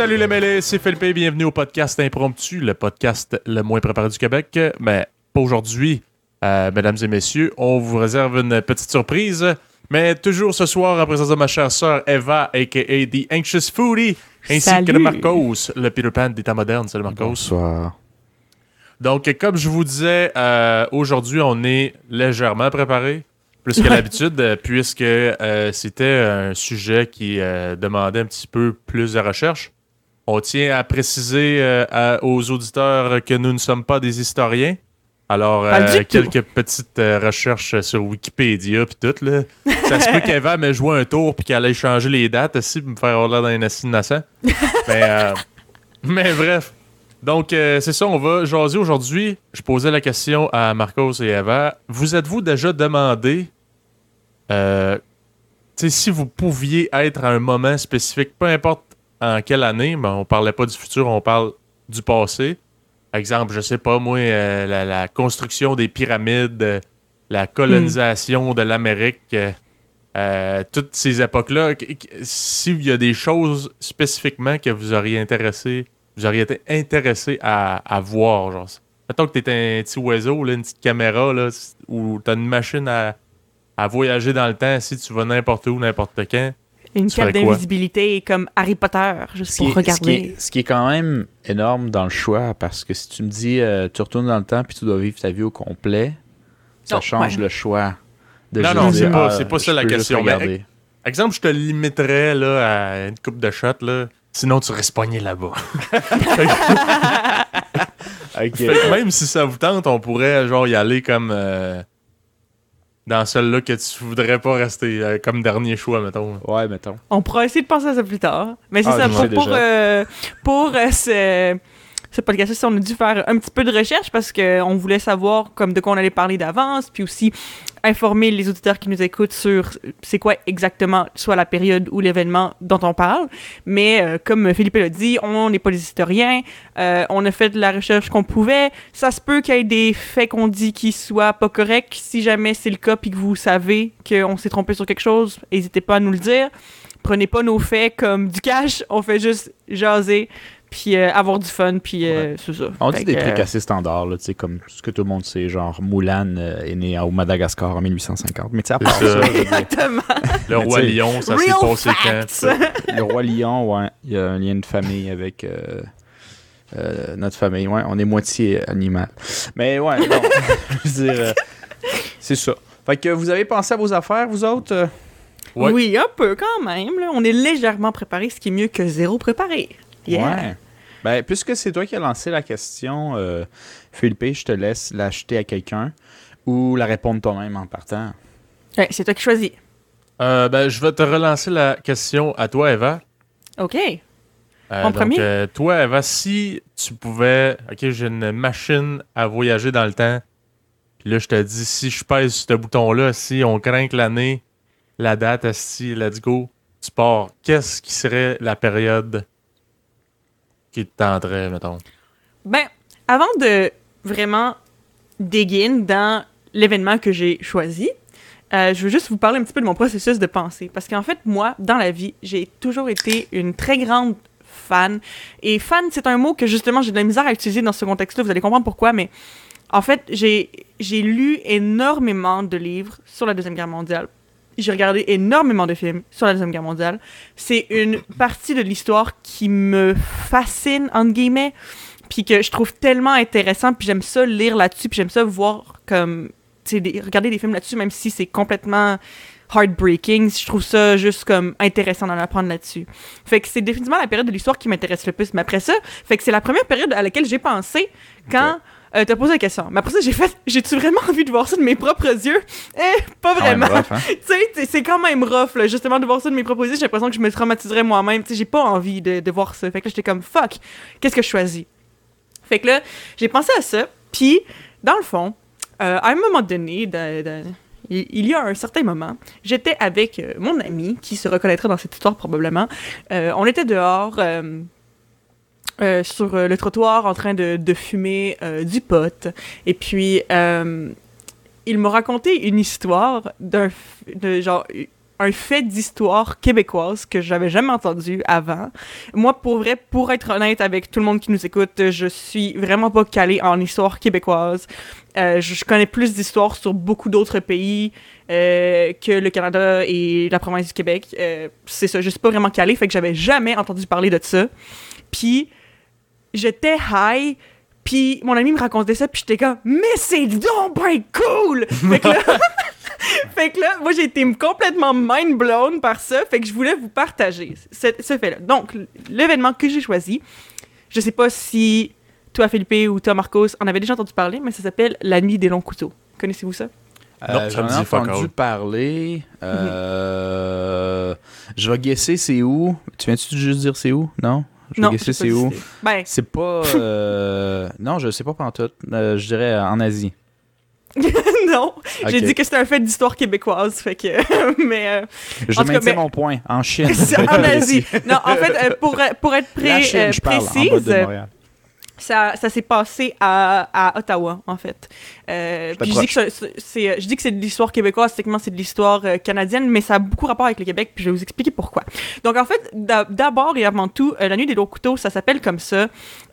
Salut les mêlés, c'est Philippe et bienvenue au podcast Impromptu, le podcast le moins préparé du Québec. Mais pas aujourd'hui, euh, mesdames et messieurs, on vous réserve une petite surprise. Mais toujours ce soir, en présence de ma chère sœur Eva, a.k.a. The Anxious Foodie, ainsi que de. Marcos, le Peter Pan des temps modernes. Salut Marcos. Bonsoir. Donc, comme je vous disais, euh, aujourd'hui, on est légèrement préparé, plus que d'habitude, euh, puisque euh, c'était un sujet qui euh, demandait un petit peu plus de recherche. On tient à préciser euh, à- aux auditeurs que nous ne sommes pas des historiens. Alors, euh, quelques petites euh, recherches sur Wikipédia puis tout, là. Ça se peut qu'Eva me joue un tour puis qu'elle aille changer les dates aussi pour me faire avoir l'air d'un assis innocent. mais, euh, mais bref. Donc, c'est ça, on va jaser aujourd'hui. Je posais la question à Marcos et Eva. Vous êtes-vous déjà demandé si vous pouviez être à un moment spécifique, peu importe en quelle année, mais on parlait pas du futur, on parle du passé. Exemple, je sais pas, moi, euh, la, construction des pyramides, euh, la colonisation de l'Amérique, euh, toutes ces époques-là, qu- qu- s'il y a des choses spécifiquement que vous auriez intéressé, vous auriez été intéressé à, voir, genre. Mettons que t'es un petit oiseau, une petite caméra, là, ou t'as une machine à, à voyager dans le temps si tu vas n'importe où, n'importe quand. Une Tu cape d'invisibilité comme Harry Potter, juste pour est, ce, qui regarder. est, ce qui est quand même énorme dans le choix, parce que si tu me dis euh, tu retournes dans le temps puis tu dois vivre ta vie au complet, ça change ouais. le choix. De Non, non, c'est pas- ah, c'est pas ça la question, mais-. Exemple, je te limiterais là, à une coupe de shots, là. Sinon, tu restes pogné là-bas. Même si ça vous tente, on pourrait genre y aller comme euh, dans celle-là que tu voudrais pas rester euh, comme dernier choix, mettons. Ouais, mettons. On pourra essayer de penser à ça plus tard. Mais c'est Ah, ça, pour, pour, euh, pour euh, ce, ce podcast on a dû faire un petit peu de recherche parce qu'on voulait savoir comme de quoi on allait parler d'avance, puis aussi informer les auditeurs qui nous écoutent sur c'est quoi exactement soit la période ou l'événement dont on parle. Mais euh, comme Philippe l'a dit, on n'est pas des historiens, euh, on a fait de la recherche qu'on pouvait. Ça se peut qu'il y ait des faits qu'on dit qui soient pas corrects. Si jamais c'est le cas puis que vous savez qu'on s'est trompé sur quelque chose, n'hésitez pas à nous le dire. Prenez pas nos faits comme du cash, on fait juste jaser puis euh, avoir du fun puis euh, c'est ça. On Fait dit des trucs euh, assez standards, là, tu sais, comme ce que tout le monde sait, genre Moulin est né au Madagascar en 1850. Mais tu sais, Exactement. Le roi lion, ça s'est passé quand? le roi lion, ouais, il y a un lien de famille avec euh, euh, notre famille, ouais, on est moitié animal. Mais ouais, bon, je veux dire, euh, c'est ça. Fait que vous avez pensé à vos affaires, vous autres? Ouais. Oui, un peu quand même. Là. On est légèrement préparé, ce qui est mieux que zéro préparé. Yeah. Ouais. Ben, puisque c'est toi qui as lancé la question, euh, Philippe, je te laisse l'acheter à quelqu'un ou la répondre toi-même en partant. Ouais, c'est toi qui choisis. Euh, ben, je vais te relancer la question à toi, Eva. OK. Euh, En donc, premier? euh, toi, Eva, si tu pouvais. Ok, j'ai une machine à voyager dans le temps. Puis là, je te dis, si je pèse sur ce bouton-là, si on craint que l'année, la date, si let's go, tu pars. Qu'est-ce qui serait la période qui te tenterait, mettons? Ben, avant de vraiment dig in dans l'événement que j'ai choisi, euh, je veux juste vous parler un petit peu de mon processus de pensée. Parce qu'en fait, moi, dans la vie, j'ai toujours été une très grande fan. Et fan, c'est un mot que justement j'ai de la misère à utiliser dans ce contexte-là. Vous allez comprendre pourquoi, mais en fait, j'ai lu énormément de livres sur la Deuxième Guerre mondiale. J'ai regardé énormément de films sur la Deuxième Guerre mondiale. C'est une partie de l'histoire qui me fascine, entre guillemets, puis que je trouve tellement intéressant, puis j'aime ça lire là-dessus, puis j'aime ça voir comme, tu regarder des films là-dessus, même si c'est complètement heartbreaking, je trouve ça juste comme intéressant d'en apprendre là-dessus. Fait que c'est définitivement la période de l'histoire qui m'intéresse le plus. Mais après ça, fait que c'est la première période à laquelle j'ai pensé quand euh, t'as posé la question. Mais après ça, j'ai fait, j'ai-tu vraiment envie de voir ça de mes propres yeux? Eh, pas même vraiment. hein? tu sais, c'est quand même rough, là, justement, de voir ça de mes propres yeux. J'ai l'impression que je me traumatiserais moi-même. Tu sais, j'ai pas envie de, de voir ça. Fait que là, j'étais comme, fuck, qu'est-ce que je choisis? Fait que là, j'ai pensé à ça. Puis, dans le fond, euh, à un moment donné, il y a un certain moment, j'étais avec euh, mon ami, qui se reconnaîtra dans cette histoire probablement. Euh, on était dehors. Euh, sur euh, le trottoir en train de, de fumer euh, du pot. Et puis, euh, il m'a raconté une histoire d'un de genre un fait d'histoire québécoise que j'avais jamais entendu avant. Moi, pour vrai, pour être honnête avec tout le monde qui nous écoute, je suis vraiment pas calée en histoire québécoise. Euh, je connais plus d'histoires sur beaucoup d'autres pays euh, que le Canada et la province du Québec. Euh, c'est ça, je suis pas vraiment calée, fait que j'avais jamais entendu parler de ça. Puis j'étais high, puis mon ami me racontait ça, puis j'étais comme « Mais c'est donc ben cool! » Fait que là... fait que là, moi, j'ai été complètement mind blown par ça. Fait que je voulais vous partager ce, ce fait-là. Donc, l'événement que j'ai choisi, je sais pas si toi, Philippe, ou toi, Marcos, en avez déjà entendu parler, mais ça s'appelle La Nuit des Longs Couteaux. Connaissez-vous ça? Euh, Non, ça J'en me ai entendu parler. Euh, Je vais guesser c'est où. Tu viens-tu juste dire c'est où? Non? Je vais non, guesser c'est pas où? Ben, C'est pas. euh, Non, je sais pas pantoute. Euh, je dirais en Asie. non. J'ai dit que c'était un fait d'histoire québécoise, fait que... mais... euh, Je maintiens mais- mon point. En Chine. en Asie. Non, en fait, euh, pour, pour être pré- Chine, je parle, en bas précise, de Montréal. Ça, ça s'est passé à, à Ottawa, en fait. Euh, puis je dis que c'est- je dis que c'est de l'histoire québécoise, techniquement c'est de l'histoire euh, canadienne, mais ça a beaucoup rapport avec le Québec, puis je vais vous expliquer pourquoi. Donc en fait, d'a- d'abord et avant tout, euh, la nuit des longs couteaux, ça s'appelle comme ça.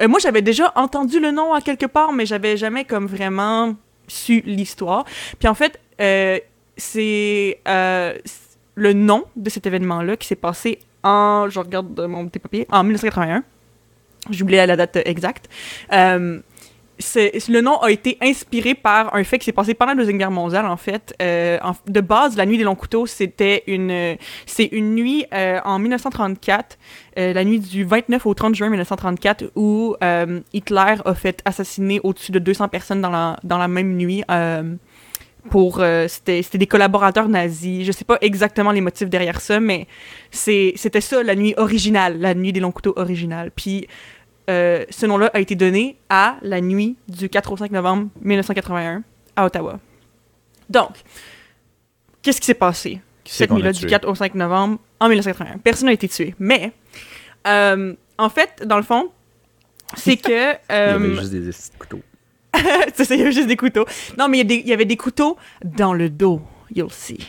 Moi, j'avais déjà entendu le nom à quelque part, mais j'avais jamais comme vraiment su l'histoire. Puis en fait, c'est le nom de cet événement-là qui s'est passé en, je regarde de mon petit papier, en 1981. J'oubliais la date exacte. Euh, le nom a été inspiré par un fait qui s'est passé pendant la Deuxième Guerre mondiale, en fait. Euh, de base, la nuit des longs couteaux, c'était une, une nuit euh, en 1934, euh, la nuit du 29 au 30 juin 1934, où Hitler a fait assassiner au-dessus de 200 personnes dans la, dans la même nuit. pour c'était des collaborateurs nazis. Je sais pas exactement les motifs derrière ça, mais c'était ça la nuit originale, la nuit des longs couteaux originale. Puis euh, ce nom-là a été donné à la nuit du 4 au 5 novembre 1981 à Ottawa. Donc, qu'est-ce qui s'est passé? Qui cette nuit-là du tué? 4 au 5 novembre en 1981? Personne n'a été tué. Mais, euh, en fait, dans le fond, c'est que... Il y euh, avait juste des petits couteaux. ça, il y avait juste des couteaux. Non, mais il y, a des- il y avait des couteaux dans le dos, you'll see.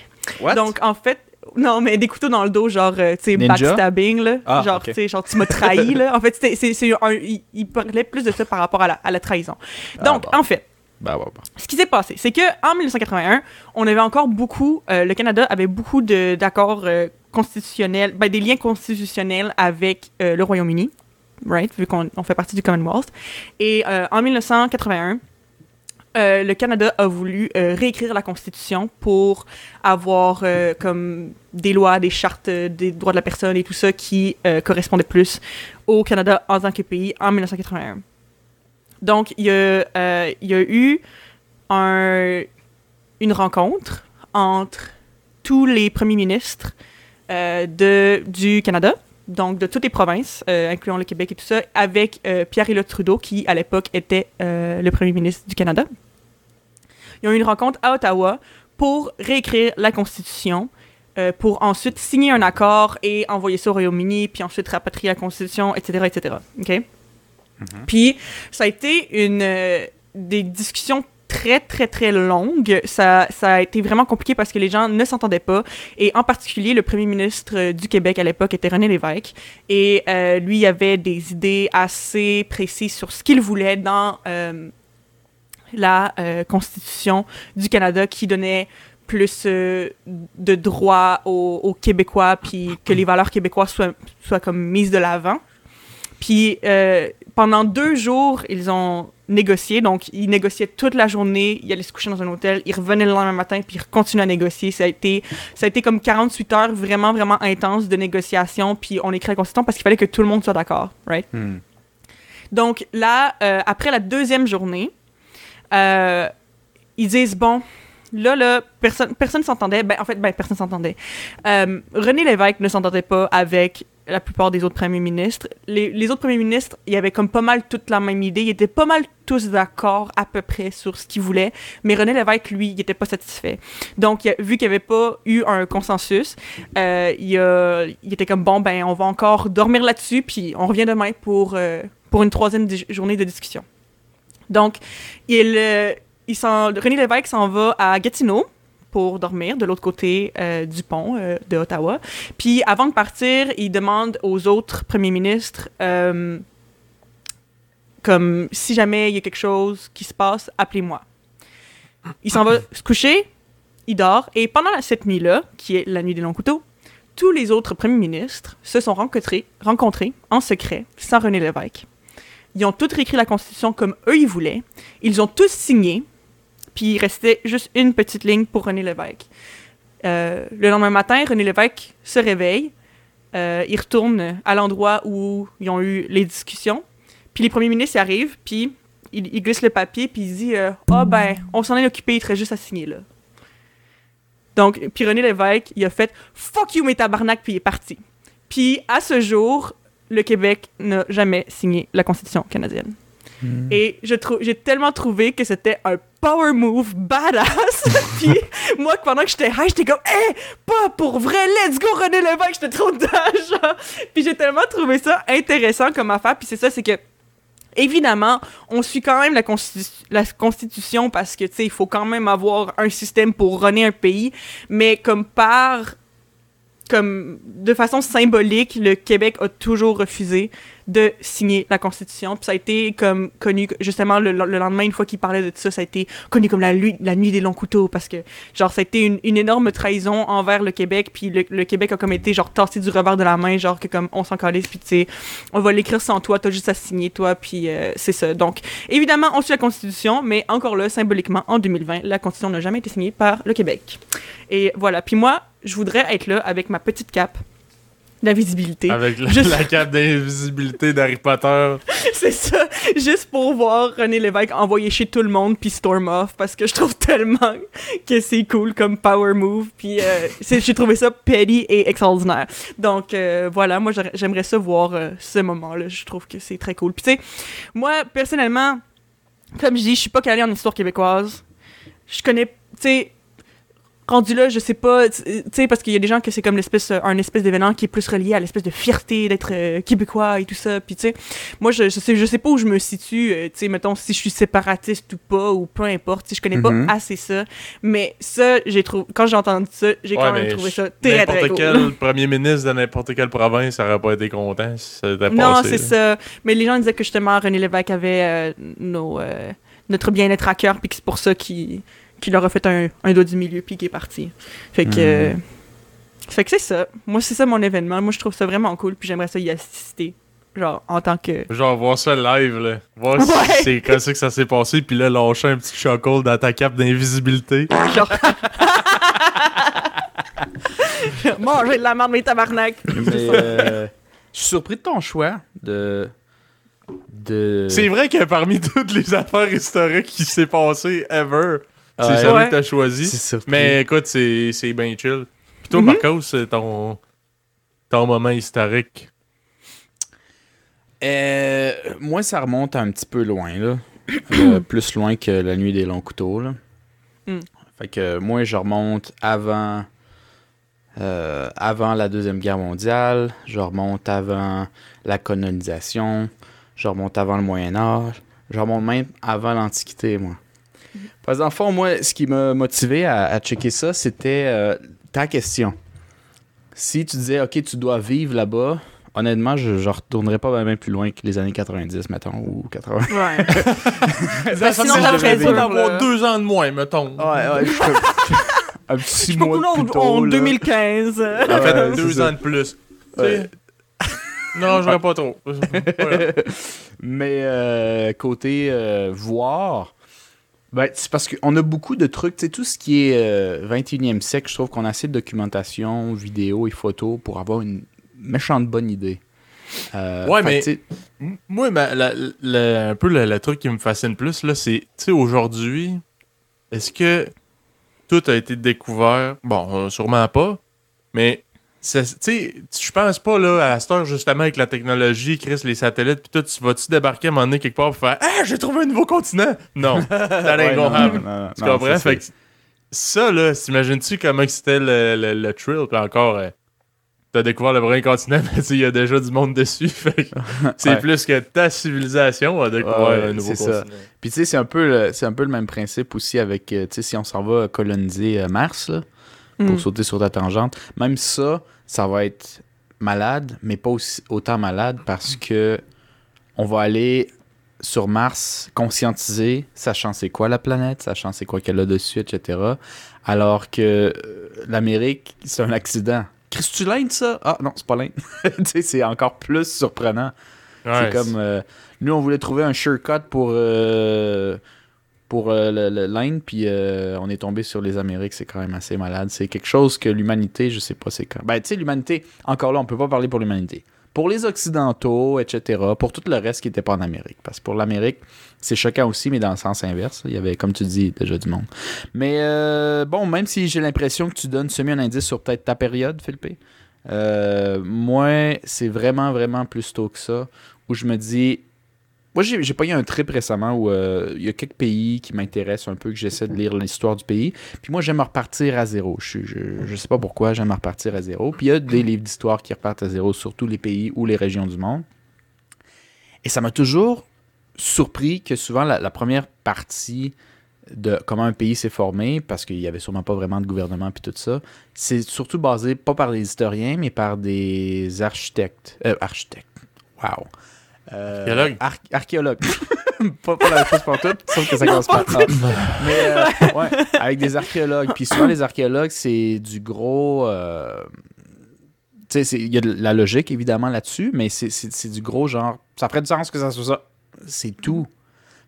What? Donc, en fait, non, mais des couteaux dans le dos, genre, euh, tu sais, backstabbing, là. Ah, genre, tu sais, genre, tu m'as trahi, là. En fait, c'est, un, il, il parlait plus de ça par rapport à la, à la trahison. Donc, Ah, bon. en fait, Bah, bah, bah. ce qui s'est passé, c'est que en 1981, on avait encore beaucoup, euh, le Canada avait beaucoup d'accords euh, constitutionnels, ben, des liens constitutionnels avec euh, le Royaume-Uni, right, vu qu'on on fait partie du Commonwealth. Et en 1981, euh, le Canada a voulu euh, réécrire la Constitution pour avoir euh, comme des lois, des chartes des droits de la personne et tout ça qui correspondaient plus au Canada en tant que pays en 1981. Donc, il y, a, eu un- une rencontre entre tous les premiers ministres de, du Canada, donc de toutes les provinces, incluant le Québec et tout ça, avec euh, Pierre-Éliott Trudeau, qui à l'époque était le premier ministre du Canada. Ils ont eu une rencontre à Ottawa pour réécrire la Constitution, euh, pour ensuite signer un accord et envoyer ça au Royaume-Uni, puis ensuite rapatrier la Constitution, etc., etc. OK? Puis, ça a été une, euh, des discussions très, très, très longues. Ça, ça a été vraiment compliqué parce que les gens ne s'entendaient pas. Et en particulier, le premier ministre euh, du Québec à l'époque était René Lévesque. Et euh, lui avait des idées assez précises sur ce qu'il voulait dans euh, la euh, Constitution du Canada qui donnait plus euh, de droits aux, aux Québécois, puis que les valeurs québécoises soient, soient comme mises de l'avant. Puis euh, pendant deux jours, ils ont négocié. Donc, ils négociaient toute la journée. Ils allaient se coucher dans un hôtel. Ils revenaient le lendemain matin, puis ils continuaient à négocier. Ça a été, ça a été comme 48 heures vraiment, vraiment intenses de négociation. Puis on écrit la Constitution parce qu'il fallait que tout le monde soit d'accord, right? Hmm. Donc là, euh, après la deuxième journée, euh, ils disent bon, là, là, personne personne s'entendait. Ben, en fait, ben, personne s'entendait. Euh, René Lévesque ne s'entendait pas avec la plupart des autres premiers ministres. Les, autres premiers ministres, il y avait comme pas mal toute la même idée. Ils étaient pas mal tous d'accord à peu près sur ce qu'ils voulaient. Mais René Lévesque, lui, il était pas satisfait. Donc, vu qu'il n'y avait pas eu un consensus, euh, il, était comme bon, ben, on va encore dormir là-dessus, puis on revient demain pour, pour une troisième journée de discussion. Donc, il, euh, René Lévesque s'en va à Gatineau pour dormir de l'autre côté euh, du pont euh, de Ottawa. Puis avant de partir, il demande aux autres premiers ministres, comme si jamais il y a quelque chose qui se passe, appelez-moi. Il s'en va se coucher, il dort, et pendant cette nuit-là, qui est la nuit des longs couteaux, tous les autres premiers ministres se sont rencontrés, rencontrés en secret, sans René Lévesque. Ils ont tous réécrit la Constitution comme eux ils voulaient. Ils ont tous signé, puis il restait juste une petite ligne pour René Lévesque. Euh, le lendemain matin, René Lévesque se réveille, euh, il retourne à l'endroit où ils ont eu les discussions, puis les premiers ministres arrivent, puis il, il glisse le papier, puis il dit euh, Ah ben, on s'en est occupé, il reste juste à signer là. Donc, puis René Lévesque, il a fait Fuck you, mes tabarnak, puis il est parti. Puis à ce jour, le Québec n'a jamais signé la Constitution canadienne. Et je trou- j'ai tellement trouvé que c'était un power move badass. Puis moi, pendant que j'étais high, j'étais comme, hé, pas pour vrai, let's go René Lévesque, j'étais trop genre. Puis j'ai tellement trouvé ça intéressant comme affaire. Puis c'est ça, c'est que, évidemment, on suit quand même la, constitu- la Constitution parce que, tu sais, il faut quand même avoir un système pour runner un pays. Mais comme par comme de façon symbolique, le Québec a toujours refusé de signer la Constitution. Puis ça a été comme connu, justement, le, le lendemain, une fois qu'il parlait de ça, ça a été connu comme la, la nuit des longs couteaux parce que, genre, ça a été une, énorme trahison envers le Québec. Puis le, le Québec a comme été, genre, tassé du revers de la main, genre, que comme on s'en calisse, puis tu sais, on va l'écrire sans toi, t'as juste à signer, toi, puis euh, c'est ça. Donc, évidemment, on suit la Constitution, mais encore là, symboliquement, en 2020, la Constitution n'a jamais été signée par le Québec. Et voilà. Puis moi, je voudrais être là avec ma petite cape d'invisibilité. Avec la, Juste- la cape d'invisibilité d'Harry Potter. c'est ça. Juste pour voir René Lévesque envoyer chez tout le monde puis storm off parce que je trouve tellement que c'est cool comme power move. Puis euh, j'ai trouvé ça petty et extraordinaire. Donc euh, voilà, moi j'aimerais ça voir euh, ce moment-là. Je trouve que c'est très cool. Puis tu sais, moi personnellement, comme je dis, je suis pas calée en histoire québécoise. Je connais, tu sais, rendu là, je sais pas, tu sais, parce qu'il y a des gens que c'est comme l'espèce, euh, un espèce d'événement qui est plus relié à l'espèce de fierté d'être euh, québécois et tout ça. Puis tu sais, moi, je, je sais, je sais pas où je me situe, euh, tu sais, mettons, si je suis séparatiste ou pas, ou peu importe, tu sais, je connais Mhm. pas assez ça. Mais ça, j'ai trouvé, quand j'ai entendu ça, j'ai Ouais, quand même trouvé ça très, très N'importe cool. quel premier ministre de n'importe quelle province ça aurait pas été content si ça était Non, c'est ça. Mais les gens disaient que justement, René Lévesque avait euh, nos, euh, notre bien-être à cœur, puis que c'est pour ça qu'il qu'il leur a fait un, un doigt du milieu, puis qu'il est parti. Fait que. Mhm. euh, fait que c'est ça. Moi, c'est ça mon événement. Moi, je trouve ça vraiment cool, puis j'aimerais ça y assister. Genre, en tant que. Genre, voir ça live, là. Voir si Ouais. c'est comme ça que ça s'est passé, puis là, lâcher un petit chocolat dans ta cape d'invisibilité. Genre. Manger de la merde, mes tabarnak! Mais, euh, je suis surpris de ton choix de. de... C'est vrai que parmi toutes les affaires historiques qui s'est passé ever, c'est Ouais. celui Ouais. que t'as choisi. Mais écoute, c'est c'est bien chill. Puis toi, Mhm. Marcos, c'est ton, ton moment historique. Euh, moi, ça remonte un petit peu loin, là. Euh, plus loin que la nuit des longs couteaux, là. Mm. Fait que moi, je remonte avant, euh, avant la Deuxième Guerre mondiale, je remonte avant la colonisation, je remonte avant le Moyen Âge, je remonte même avant l'Antiquité, moi. Parce que dans le fond, moi, ce qui m'a motivé à, à checker ça, c'était euh, ta question. Si tu disais, OK, tu dois vivre là-bas, honnêtement, je ne retournerais pas bien plus loin que les années 90, mettons, ou 80. Ouais. Ça, sinon, me ça ferait dur dur, d'avoir deux ans de moins, mettons. Ouais, ouais, je- un petit Je pas mois plus tôt, en là. 2015. euh, En fait, deux ans de plus. Ouais. non, j'aurais pas trop. Voilà. Mais euh, côté euh, voir, ben, c'est parce qu'on a beaucoup de trucs, tu sais, tout ce qui est euh, 21e siècle, je trouve qu'on a assez de documentation, vidéo et photos pour avoir une méchante bonne idée. Euh, Ouais, mais- Moi, ma- la- la- un peu le, truc qui me fascine plus, là, c'est, tu sais, aujourd'hui, est-ce que tout a été découvert? Bon, euh, sûrement pas, mais, je pense pas, là, à cette heure, justement, avec la technologie, Chris, les satellites, puis tout, tu vas-tu débarquer à un moment donné quelque part pour faire « Ah, j'ai trouvé un nouveau continent! » Non, ain't ouais, non, non, non, Tu non, comprends? Fait que ça, là, t'imagines-tu comment c'était le, le, le thrill? Puis encore, euh, t'as découvert le premier continent, mais tu il y a déjà du monde dessus. c'est Ouais. plus que ta civilisation à découvrir Ouais, un nouveau ça. continent. Puis tu sais, c'est un, peu le- un peu le même principe aussi avec, euh, tu sais, si on s'en va coloniser euh, Mars, là, pour Mm. sauter sur ta tangente, même ça, ça va être malade, mais pas aussi, autant malade parce que on va aller sur Mars conscientiser, sachant c'est quoi la planète, sachant c'est quoi qu'elle a dessus, etc. Alors que euh, l'Amérique, c'est un accident. Chris, tu l'Inde, ça? Ah non, c'est pas l'Inde. c'est encore plus surprenant. Ouais, c'est comme. euh, nous, on voulait trouver un shortcut pour. euh, pour euh, l'Inde, puis euh, on est tombé sur les Amériques, c'est quand même assez malade. C'est quelque chose que l'humanité, je sais pas, c'est quand. Ben, tu sais, l'humanité, encore là, on peut pas parler pour l'humanité. Pour les Occidentaux, etc., pour tout le reste qui était pas en Amérique. Parce que pour l'Amérique, c'est choquant aussi, mais dans le sens inverse. Il y avait, comme tu dis, déjà du monde. Mais euh, bon, même si j'ai l'impression que tu donnes semi un indice sur peut-être ta période, Philippe, moi, c'est vraiment, vraiment plus tôt que ça, où je me dis, moi, j'ai pas eu un trip récemment où euh, il y a quelques pays qui m'intéressent un peu, que j'essaie de lire l'histoire du pays. Puis moi, j'aime repartir à zéro. Je, je, je sais pas pourquoi, j'aime repartir à zéro. Puis il y a des livres d'histoire qui repartent à zéro sur tous les pays ou les régions du monde. Et ça m'a toujours surpris que souvent la, la première partie de comment un pays s'est formé, parce qu'il y avait sûrement pas vraiment de gouvernement puis tout ça, c'est surtout basé pas par des historiens, mais par des architectes. Euh, architectes. Wow. Euh, Archéologues. ar- archéologues. pas, pas la même chose pour tout, sauf que ça commence par A. Mais euh, ouais, avec des archéologues. Puis souvent, les archéologues, c'est du gros. euh, tu sais, il y a de la logique évidemment là-dessus, mais c'est- c'est c'est du gros genre. Ça ferait du sens que ça soit ça. C'est tout.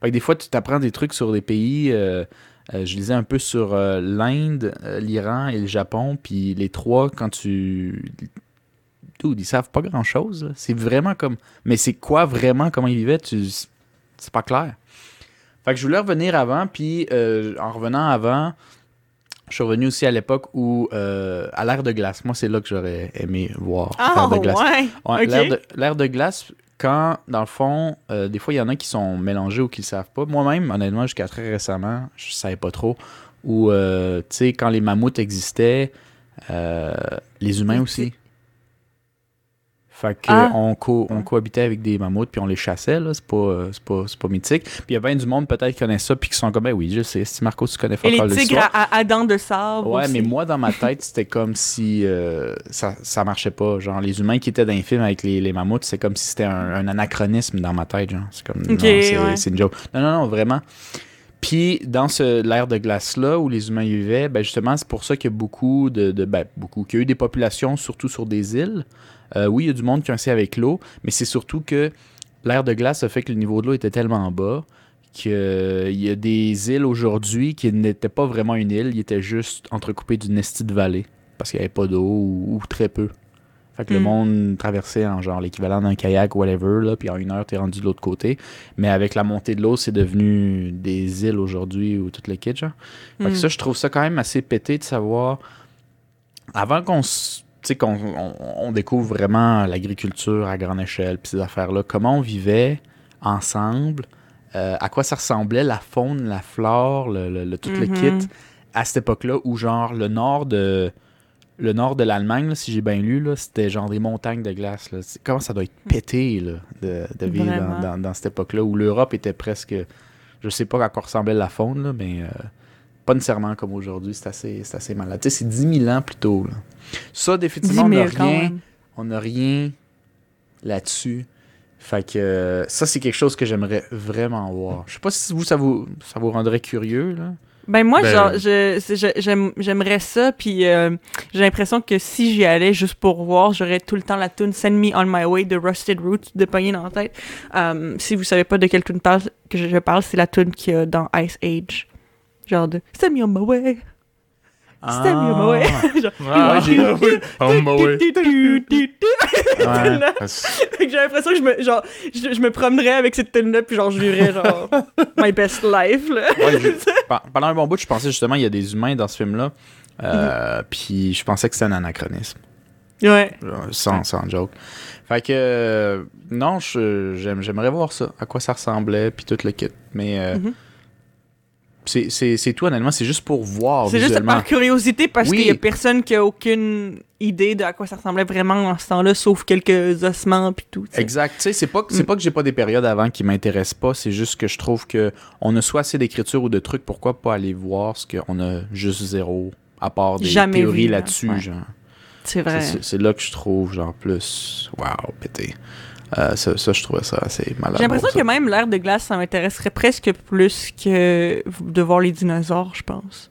Fait que des fois, tu t'apprends des trucs sur des pays. euh, euh, je lisais un peu sur euh, l'Inde, euh, l'Iran et le Japon, puis les trois, quand tu. Dude, ils savent pas grand-chose. là. C'est vraiment comme. Mais c'est quoi vraiment, comment ils vivaient tu... C'est pas clair. Fait que je voulais revenir avant, puis euh, en revenant avant, je suis revenu aussi à l'époque où, euh, à l'ère de glace, moi c'est là que j'aurais aimé voir Ah, l'ère de glace. ouais. L'ère de, glace, quand, dans le fond, euh, des fois, il y en a qui sont mélangés ou qui le savent pas. Moi-même, honnêtement, jusqu'à très récemment, je savais pas trop. Ou, euh, tu sais, quand les mammouths existaient, les humains aussi. Fait que Ah. on, co- on cohabitait avec des mammouths puis on les chassait, là. C'est pas, euh, c'est pas, mythique. Puis il y a bien du monde peut-être qui connaît ça puis qui sont comme, ben oui, je sais, si Marco, tu connais Et les tigres à, à- dents de sable. Ouais, aussi. mais moi, dans ma tête, c'était comme si euh, ça, ça marchait pas. Genre, les humains qui étaient dans les films avec les, les mammouths, c'est comme si c'était un, un anachronisme dans ma tête. Genre. C'est comme, non, Ok, c'est ouais. une joke. Non, non, non, vraiment. Puis, dans ce, l'ère de glace-là, où les humains vivaient, ben justement, c'est pour ça qu'il y a beaucoup de... de ben, beaucoup, qu'il y a eu des populations, surtout sur des îles. Euh, oui, il y a du monde qui a assez avec l'eau, mais c'est surtout que l'ère de glace a fait que le niveau de l'eau était tellement bas qu'il y a des îles aujourd'hui qui n'étaient pas vraiment une île, ils étaient juste entrecoupés d'une estie de vallée parce qu'il n'y avait pas d'eau ou, ou très peu. Fait que le Mm. monde traversait en genre l'équivalent d'un kayak, whatever, là, puis en une heure, t'es rendu de l'autre côté. Mais avec la montée de l'eau, c'est devenu des îles aujourd'hui ou toute le kit, genre. Fait que Mm. ça, je trouve ça quand même assez pété de savoir. Avant qu'on s- tu sais, qu'on on, on découvre vraiment l'agriculture à grande échelle, puis ces affaires-là, comment on vivait ensemble, euh, à quoi ça ressemblait, la faune, la flore, le, le- le- tout le kit, à cette époque-là, où genre le nord de le nord de l'Allemagne, si j'ai bien lu, c'était genre des montagnes de glace. là. Comment ça doit être pété là, de, de vivre dans, Vraiment. dans- dans cette époque-là, où l'Europe était presque... Je sais pas à quoi ressemblait la faune, là, mais... euh, pas nécessairement comme aujourd'hui, c'est assez, assez malade. Tu sais, c'est 10 000 ans plus tôt. Là. Ça, 10 définitivement, on 000 n'a rien, on rien là-dessus. Fait que euh, ça, c'est quelque chose que j'aimerais vraiment voir. Je sais pas si vous, ça vous, ça vous rendrait curieux, là. Ben moi, Ben- genre, j'aimerais ça, puis euh, j'ai l'impression que si j'y allais juste pour voir, j'aurais tout le temps la tune Send Me On My Way de Rusted Roots de pogner dans la tête. Euh, si vous savez pas de quelle tune parle, que je, je parle, c'est la tune qu'il y a dans Ice Age. Genre de Send Me On My Way. Send Me On My Way. Genre, Ah, Ouais, j'ai-. On my way. Ah, fait que J'ai l'impression que je me, genre, je, je me promènerais avec cette tune-là, puis genre, je vivrais genre my best life, là. Ouais, pendant un bon bout, je pensais justement il y a des humains dans ce film-là. Euh, Puis je pensais que c'était un anachronisme. Ouais. Sans, sans joke. Fait que, euh, non, j'aimerais voir ça. À quoi ça ressemblait, puis tout le kit. Mais, euh, Mhm. c'est- c'est tout, honnêtement. C'est juste pour voir C'est juste par curiosité parce Oui. qu'il y a personne qui a aucune idée de à quoi ça ressemblait vraiment en ce temps-là, sauf quelques ossements puis tout. tu sais. Exact. Tu sais, c'est pas, Mm. pas que j'ai pas des périodes avant qui m'intéressent pas, c'est juste que je trouve que on a soit assez d'écriture ou de trucs, pourquoi pas aller voir ce qu'on a juste zéro, à part des Jamais théories là-dessus, Ouais. genre. C'est vrai. C'est là que je trouve, genre, plus, wow, pété. Euh, ça, ça, je trouvais ça assez malade. J'ai l'impression que même l'ère de glace, ça m'intéresserait presque plus que de voir les dinosaures, je pense.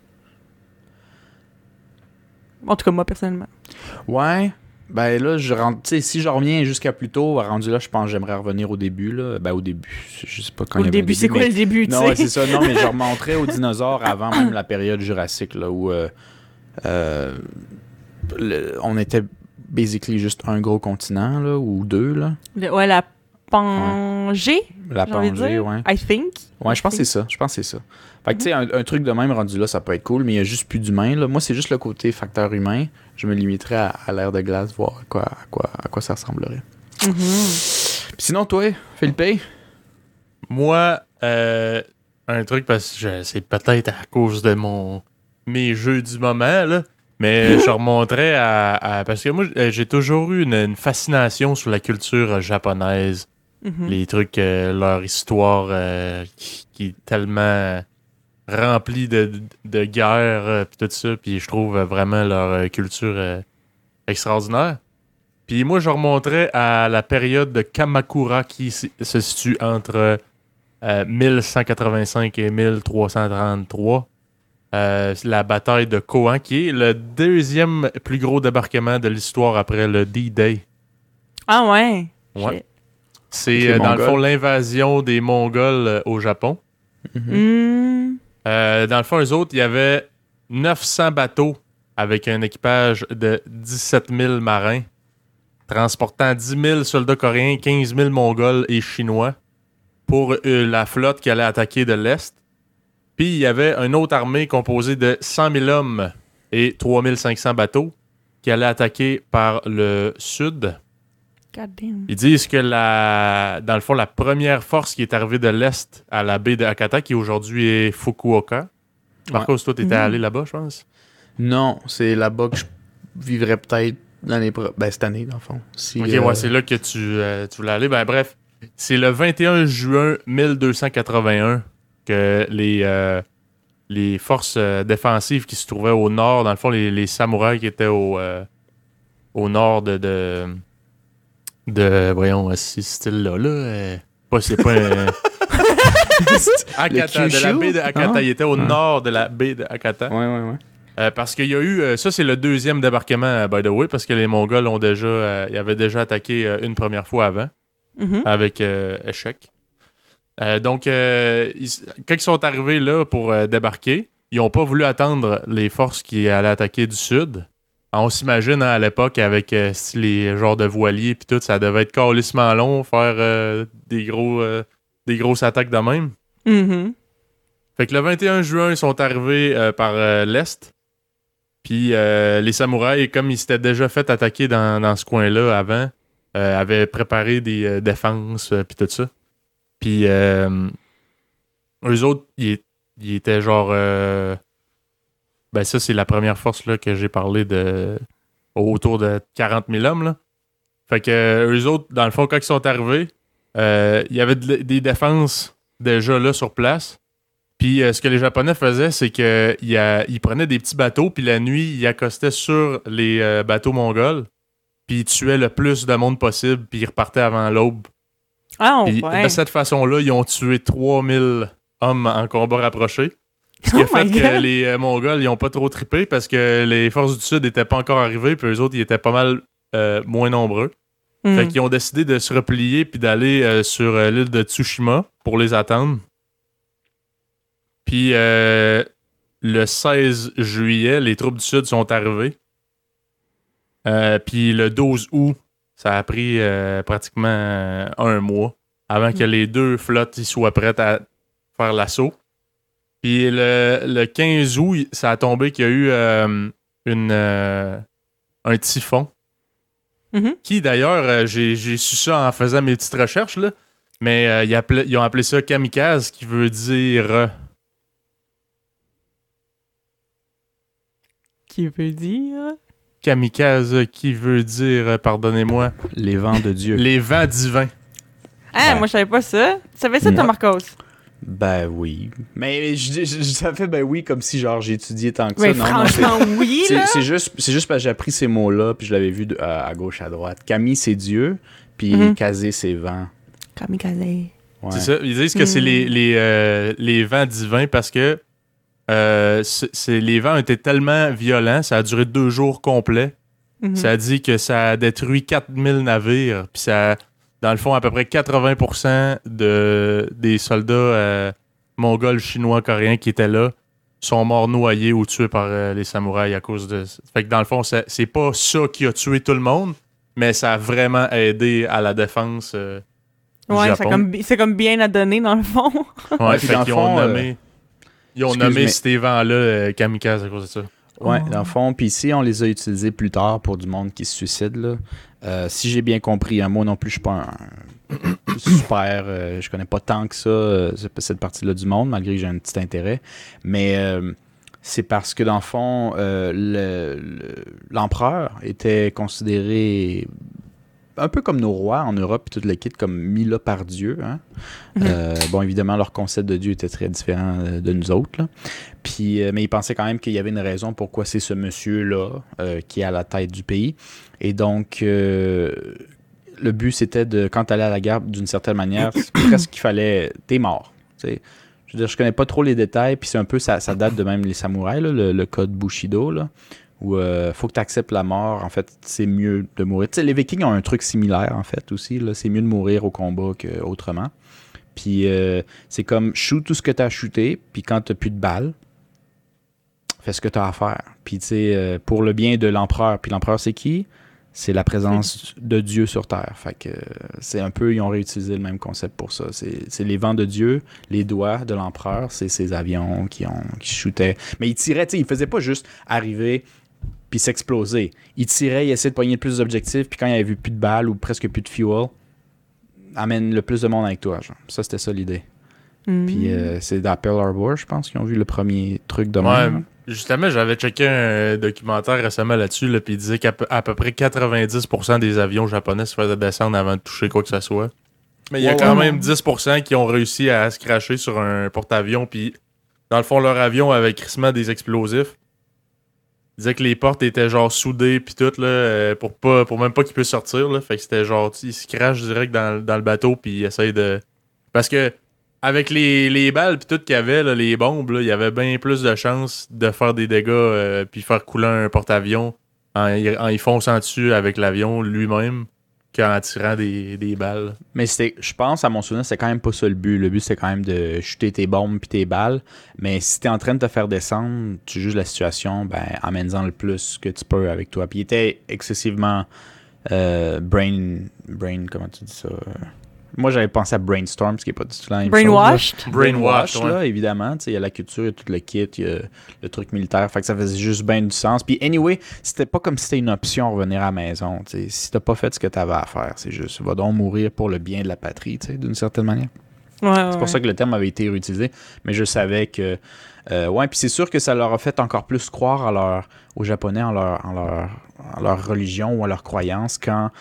En tout cas, moi, personnellement. Ouais. Ben là, je rentre, si je reviens jusqu'à plus tôt, rendu là, je pense que j'aimerais revenir au début, là. Ben au début, je sais pas quand il y Au avait un début, c'est quoi mais- le début, tu Non, ouais, c'est ça. Non, mais je remonterais aux dinosaures avant même la période jurassique, là, où euh, euh, le- on était basically juste un gros continent, là, ou deux, là. Le- ouais, la Pangée, La Pangée, ouais. I think. Ouais, je pense que c'est ça. Je pense que c'est ça. Fait que, tu sais, un, un truc de même rendu là, ça peut être cool, mais il y a juste plus d'humains, là. Moi, c'est juste le côté facteur humain. Je me limiterais à, à l'ère de glace, voir à quoi, à quoi, à quoi ça ressemblerait. Mhm. Puis sinon, toi, Philippe? Moi, euh, un truc, parce que c'est peut-être à cause de mon mes jeux du moment, là, mais je remonterais à, à- Parce que moi, euh, j'ai toujours eu une, une fascination sur la culture euh, japonaise. Mhm. Les trucs, euh, leur histoire euh, qui, qui est tellement remplie de, de guerres, euh, puis tout ça, puis je trouve vraiment leur culture extraordinaire. Puis moi, je remonterais à la période de Kamakura qui se situe entre euh, 1185 et 1333. Euh, la bataille de Kohan, qui est le deuxième plus gros débarquement de l'histoire après le D-Day. Ah ouais? C'est euh, dans le fond l'invasion des Mongols euh, au Japon. Hmm. Euh, dans le fond, eux autres, il y avait 900 bateaux avec un équipage de 17 000 marins, transportant 10 000 soldats coréens, 15 000 Mongols et Chinois pour euh, la flotte qui allait attaquer de l'Est. Puis il y avait une autre armée composée de 100 000 hommes et 3 500 bateaux qui allait attaquer par le sud. God damn. Ils disent que la, dans le fond, la première force qui est arrivée de l'Est à la baie de Hakata, qui aujourd'hui est Fukuoka. Marcos, toi, t'étais Mhm. allé là-bas, je pense? Non, c'est là-bas que je vivrais peut-être l'année pro- ben, cette année, dans le fond. Si, Ok, euh, ouais, c'est là que tu, euh, tu voulais aller. Ben, bref, c'est le 21 juin 1281 que les, euh, les forces euh, défensives qui se trouvaient au nord, dans le fond, les, les samouraïs qui étaient au, euh, au nord de, de, de voyons, ce style-là, là, euh, pas, c'est pas un... Hakata, de la baie de. Ah. Il était au Ouais. nord de la baie de Hakata. Ouais, ouais, ouais. Euh, parce qu'il y a eu, euh, ça c'est le deuxième débarquement, by the way, parce que les Mongols ont déjà, euh, ils avaient déjà attaqué euh, une première fois avant, Mhm. avec euh, échec. Euh, donc, euh, ils- quand ils sont arrivés là pour euh, débarquer, ils n'ont pas voulu attendre les forces qui allaient attaquer du sud. On s'imagine hein, à l'époque avec les genres de voiliers puis tout, ça devait être calissement long, faire des gros, des grosses attaques de même. Mhm. Fait que le 21 juin, ils sont arrivés par l'Est. Puis les samouraïs, comme ils s'étaient déjà fait attaquer dans, dans ce coin-là avant, avaient préparé des défenses puis tout ça. Puis euh, eux autres, ils, étaient genre... euh, ben ça, c'est la première force là, que j'ai parlé de... Autour de 40 000 hommes, là. Fait que euh, eux autres, dans le fond, quand ils sont arrivés, il y avait de- des défenses déjà là sur place. Puis ce que les Japonais faisaient, c'est qu'ils ils prenaient des petits bateaux, puis la nuit, ils accostaient sur les bateaux mongols, puis ils tuaient le plus de monde possible, puis ils repartaient avant l'aube. Ah Puis ouais. de cette façon-là, ils ont tué 3000 hommes en combat rapproché. Ce qui a Oh fait que les euh, Mongols, ils ont pas trop trippé parce que les forces du Sud n'étaient pas encore arrivées, puis eux autres, ils étaient pas mal euh, moins nombreux. Mhm. Fait qu'ils ont décidé de se replier puis d'aller euh, sur l'île de Tsushima pour les attendre. Puis le 16 juillet, les troupes du Sud sont arrivées. Puis le 12 août, ça a pris euh, pratiquement un mois avant que mm. les deux flottes soient prêtes à faire l'assaut. Puis le, le, 15 août, ça a tombé qu'il y a eu euh, euh, un typhon. Mm-hmm. Qui d'ailleurs, j'ai su ça en faisant mes petites recherches, là, mais ils, ont appelé ça kamikaze, qui veut dire. Qui veut dire? Kamikaze, qui veut dire, euh, pardonnez-moi, Les vents de Dieu. les vents divins. Ah, Ouais. moi, je savais pas ça. Tu savais ça, toi. Marcos? Ben oui. Mais je, je, je- ça fait ben oui comme si genre j'ai étudié tant que Mais ça. Non, non, c'est- franchement, oui, c'est là. c'est juste, c'est juste parce que j'ai appris ces mots-là, puis je l'avais vu de- à, à gauche, à droite. Camille, c'est Dieu, puis Mhm. Kazé, c'est vent. Kamikaze. Ouais. C'est ça. Ils disent que c'est Hmm. les, les, euh, les vents divins parce que euh, c'est les vents étaient tellement violents, ça a duré deux jours complets. Mhm. Ça dit que ça a détruit 4000 navires, puis ça, dans le fond, à peu près 80% de, des soldats euh, mongols, chinois, coréens qui étaient là sont morts noyés ou tués par euh, les samouraïs à cause de... Fait que dans le fond, c'est pas ça qui a tué tout le monde, mais ça a vraiment aidé à la défense euh, du Ouais, c'est comme, c'est comme bien à donner, dans le fond. Ouais, fait qu'ils fond, ont euh, nommé, ils ont nommé mais- ces vents-là euh, kamikaze à cause de ça. Ouais, Oh. dans le fond. Puis ici, on les a utilisés plus tard pour du monde qui se suicide. Là. Euh, si j'ai bien compris, hein, moi non plus, je suis pas un super. euh, je connais pas tant que ça euh, cette partie-là du monde, malgré que j'ai un petit intérêt. Mais c'est parce que dans le fond, le- le- l'empereur était considéré un peu comme nos rois en Europe et toute le kit comme mis là par Dieu. hein. Mhm. Euh, bon, évidemment, leur concept de Dieu était très différent euh, de nous autres. là. Puis, euh, mais ils pensaient quand même qu'il y avait une raison pourquoi c'est ce monsieur-là euh, qui est à la tête du pays. Et donc, le but, c'était de, quand tu allais à la guerre, d'une certaine manière, presque qu'il fallait. T'es mort. Je veux dire, je connais pas trop les détails, puis c'est un peu, ça, ça date de même les samouraïs, là, le, le code Bushido, là, où euh, faut que tu acceptes la mort. En fait, c'est mieux de mourir. Les Vikings ont un truc similaire, en fait, aussi. C'est mieux de mourir au combat qu'autrement. Puis euh, c'est comme shoot tout ce que tu as shooté, puis quand tu plus de balles, fais ce que tu as à faire. Puis tu sais, euh, pour le bien de l'empereur. Puis l'empereur, c'est qui? C'est la présence de Dieu sur Terre. Fait que euh, c'est un peu, ils ont réutilisé le même concept pour ça. C'est les vents de Dieu, les doigts de l'empereur, c'est ces avions qui, ont, qui shootaient. Mais ils tiraient, tu sais, ils faisaient pas juste arriver puis s'exploser. Ils tiraient, ils essayaient de pogner le plus d'objectifs, puis quand il avait plus de balles ou presque plus de fuel, amène le plus de monde avec toi. Genre. Ça, c'était ça l'idée. Mhm. Puis euh, c'est dans Pearl Harbor, je pense, qu'ils ont vu le premier truc de Ouais, même. justement, j'avais checké un documentaire récemment là-dessus, là, puis il disait qu'à peu, à peu près 90% des avions japonais se faisaient descendre avant de toucher quoi que ce soit. Mais il y a quand même 10% qui ont réussi à se cracher sur un porte-avions, puis dans le fond, leur avion avait crissement des explosifs. Il disait que les portes étaient genre soudées, puis tout, là, euh, pour, pas, pour même pas qu'ils puissent sortir. Là. Fait que c'était genre, ils se crachent direct dans, le bateau, puis ils essayent de. Parce que avec les, les balles puis tout qu'il y avait, là, les bombes, il y avait bien plus de chances de faire des dégâts euh, puis faire couler un porte-avions en, en y fonçant dessus avec l'avion lui-même qu'en tirant des, des balles. Mais je pense, à mon souvenir, c'était quand même pas ça le but. Le but, c'était quand même de shooter tes bombes puis tes balles. Mais si t'es en train de te faire descendre, tu juges la situation, ben, amène-en le plus que tu peux avec toi. Puis il était excessivement euh, brain, brain, comment tu dis ça? Moi, j'avais pensé à brainstorm, ce qui est pas du tout la même chose. là. Brainwashed? Brainwash, ouais. là, évidemment. Tu sais, Il y a la culture, il y a tout le kit, il y a le truc militaire. Fait que ça faisait juste bien du sens. Puis, anyway, c'était pas comme si c'était une option revenir à la maison. tu sais. Si t'as pas fait ce que t'avais à faire, c'est juste, va donc mourir pour le bien de la patrie, tu sais, d'une certaine manière. Ouais, C'est pour ça que le terme avait été réutilisé. Mais je savais que. euh, ouais, puis c'est sûr que ça leur a fait encore plus croire à leur, aux Japonais en leur, en, leur, en leur religion ou à leur croyance quand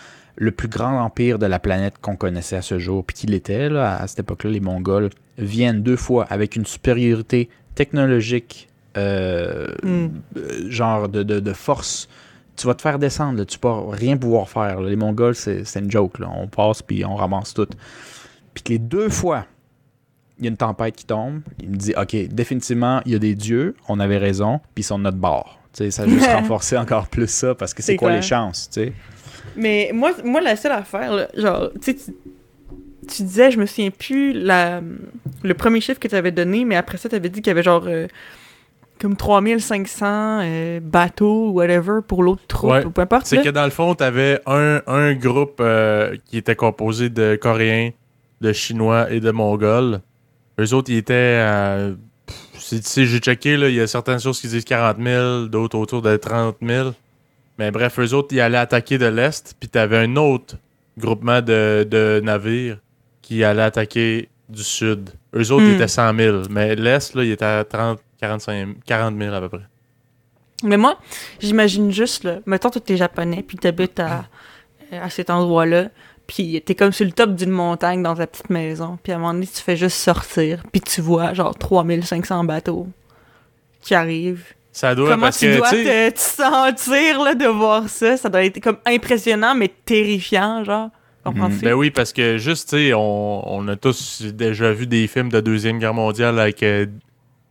le plus grand empire de la planète qu'on connaissait à ce jour, puis qu'il était là, à cette époque-là, les Mongols, viennent deux fois avec une supériorité technologique, euh, Mm. euh, genre de, de, de force. Tu vas te faire descendre, là, tu vas rien pouvoir faire. là. Les Mongols, c'est une joke. Là. On passe puis on ramasse tout. Puis que les deux fois, il y a une tempête qui tombe, il me dit OK, définitivement, il y a des dieux, on avait raison, puis ils sont de notre bord. Ça a juste renforcé encore plus ça parce que c'est quoi clair. les chances? Mais moi, moi, la seule affaire, là, genre, tu sais, tu- tu disais, je me souviens plus la, le premier chiffre que tu avais donné, mais après ça, tu avais dit qu'il y avait genre euh, comme 3500 euh, bateaux ou whatever pour l'autre troupe, Ouais. ou peu importe. C'est que dans le fond, t'avais un, un groupe euh, qui était composé de Coréens, de Chinois et de Mongols. Eux autres, ils étaient. tu sais, j'ai checké, là, il y a certaines sources qui disent 40 000, d'autres autour de 30 000. Mais bref, eux autres, ils allaient attaquer de l'Est, puis t'avais un autre groupement de, de navires qui allait attaquer du Sud. Eux autres, ils Hmm. étaient 100 000. Mais l'Est, là, il était à 30, 45, 40 000 à peu près. Mais moi, j'imagine juste, là, mettons, tous t'es japonais, puis t'habites à, à cet endroit-là, puis t'es comme sur le top d'une montagne dans ta petite maison, puis à un moment donné, tu fais juste sortir, puis tu vois genre 3500 bateaux qui arrivent. Ça doit, Comment parce tu que, dois te, te sentir là, de voir ça? Ça doit être comme impressionnant, mais terrifiant, genre. Comprends-tu? Ben oui, parce que juste, tu sais, on, on a tous déjà vu des films de Deuxième Guerre mondiale avec euh,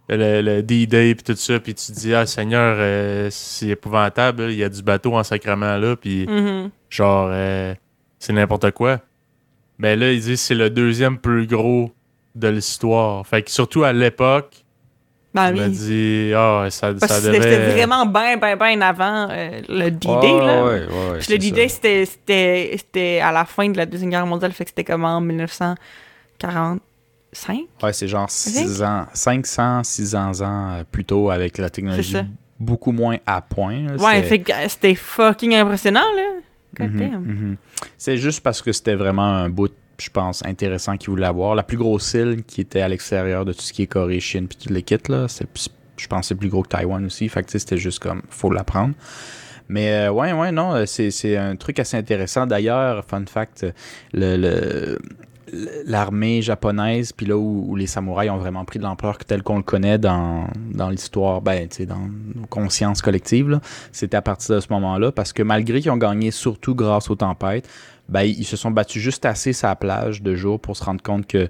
le, le D-Day puis tout ça, puis tu te dis, ah Seigneur, euh, c'est épouvantable, il y a du bateau en sacrement là, puis Mhm. genre, euh, c'est n'importe quoi. Mais là, ils disent c'est le deuxième plus gros de l'histoire. Fait que surtout à l'époque, Ben oui. dis, ah, ça, Parce ça que c'était devait... vraiment bien, bien, bien avant euh, le D-Day, là. ouais, ouais, ouais, Puis c'est le D-Day, c'était- à la fin de la Deuxième Guerre mondiale, fait que c'était comme en 1945. Ouais, c'est genre 6 ans, 500, 600 ans euh, plus tôt avec la technologie beaucoup moins à point. là. Ouais, C'était- fait que euh, c'était fucking impressionnant, là. Mhm, mhm. C'est juste parce que c'était vraiment un bout, je pense, intéressant qu'ils voulaient avoir. La plus grosse île qui était à l'extérieur de tout ce qui est Corée, Chine, puis tout le kit, là, c'est- je pense que c'est plus gros que Taïwan aussi. Fait c'était juste comme, faut l'apprendre. Mais euh, ouais, ouais, non, euh, c'est un truc assez intéressant. D'ailleurs, fun fact, le- l'armée japonaise, puis là où, les samouraïs ont vraiment pris de l'ampleur tel qu'on le connaît dans, dans l'histoire, ben, tu sais, dans nos consciences collectives, c'était à partir de ce moment-là, parce que malgré qu'ils ont gagné surtout grâce aux tempêtes, ben, ils se sont battus juste assez la plage de jour pour se rendre compte que,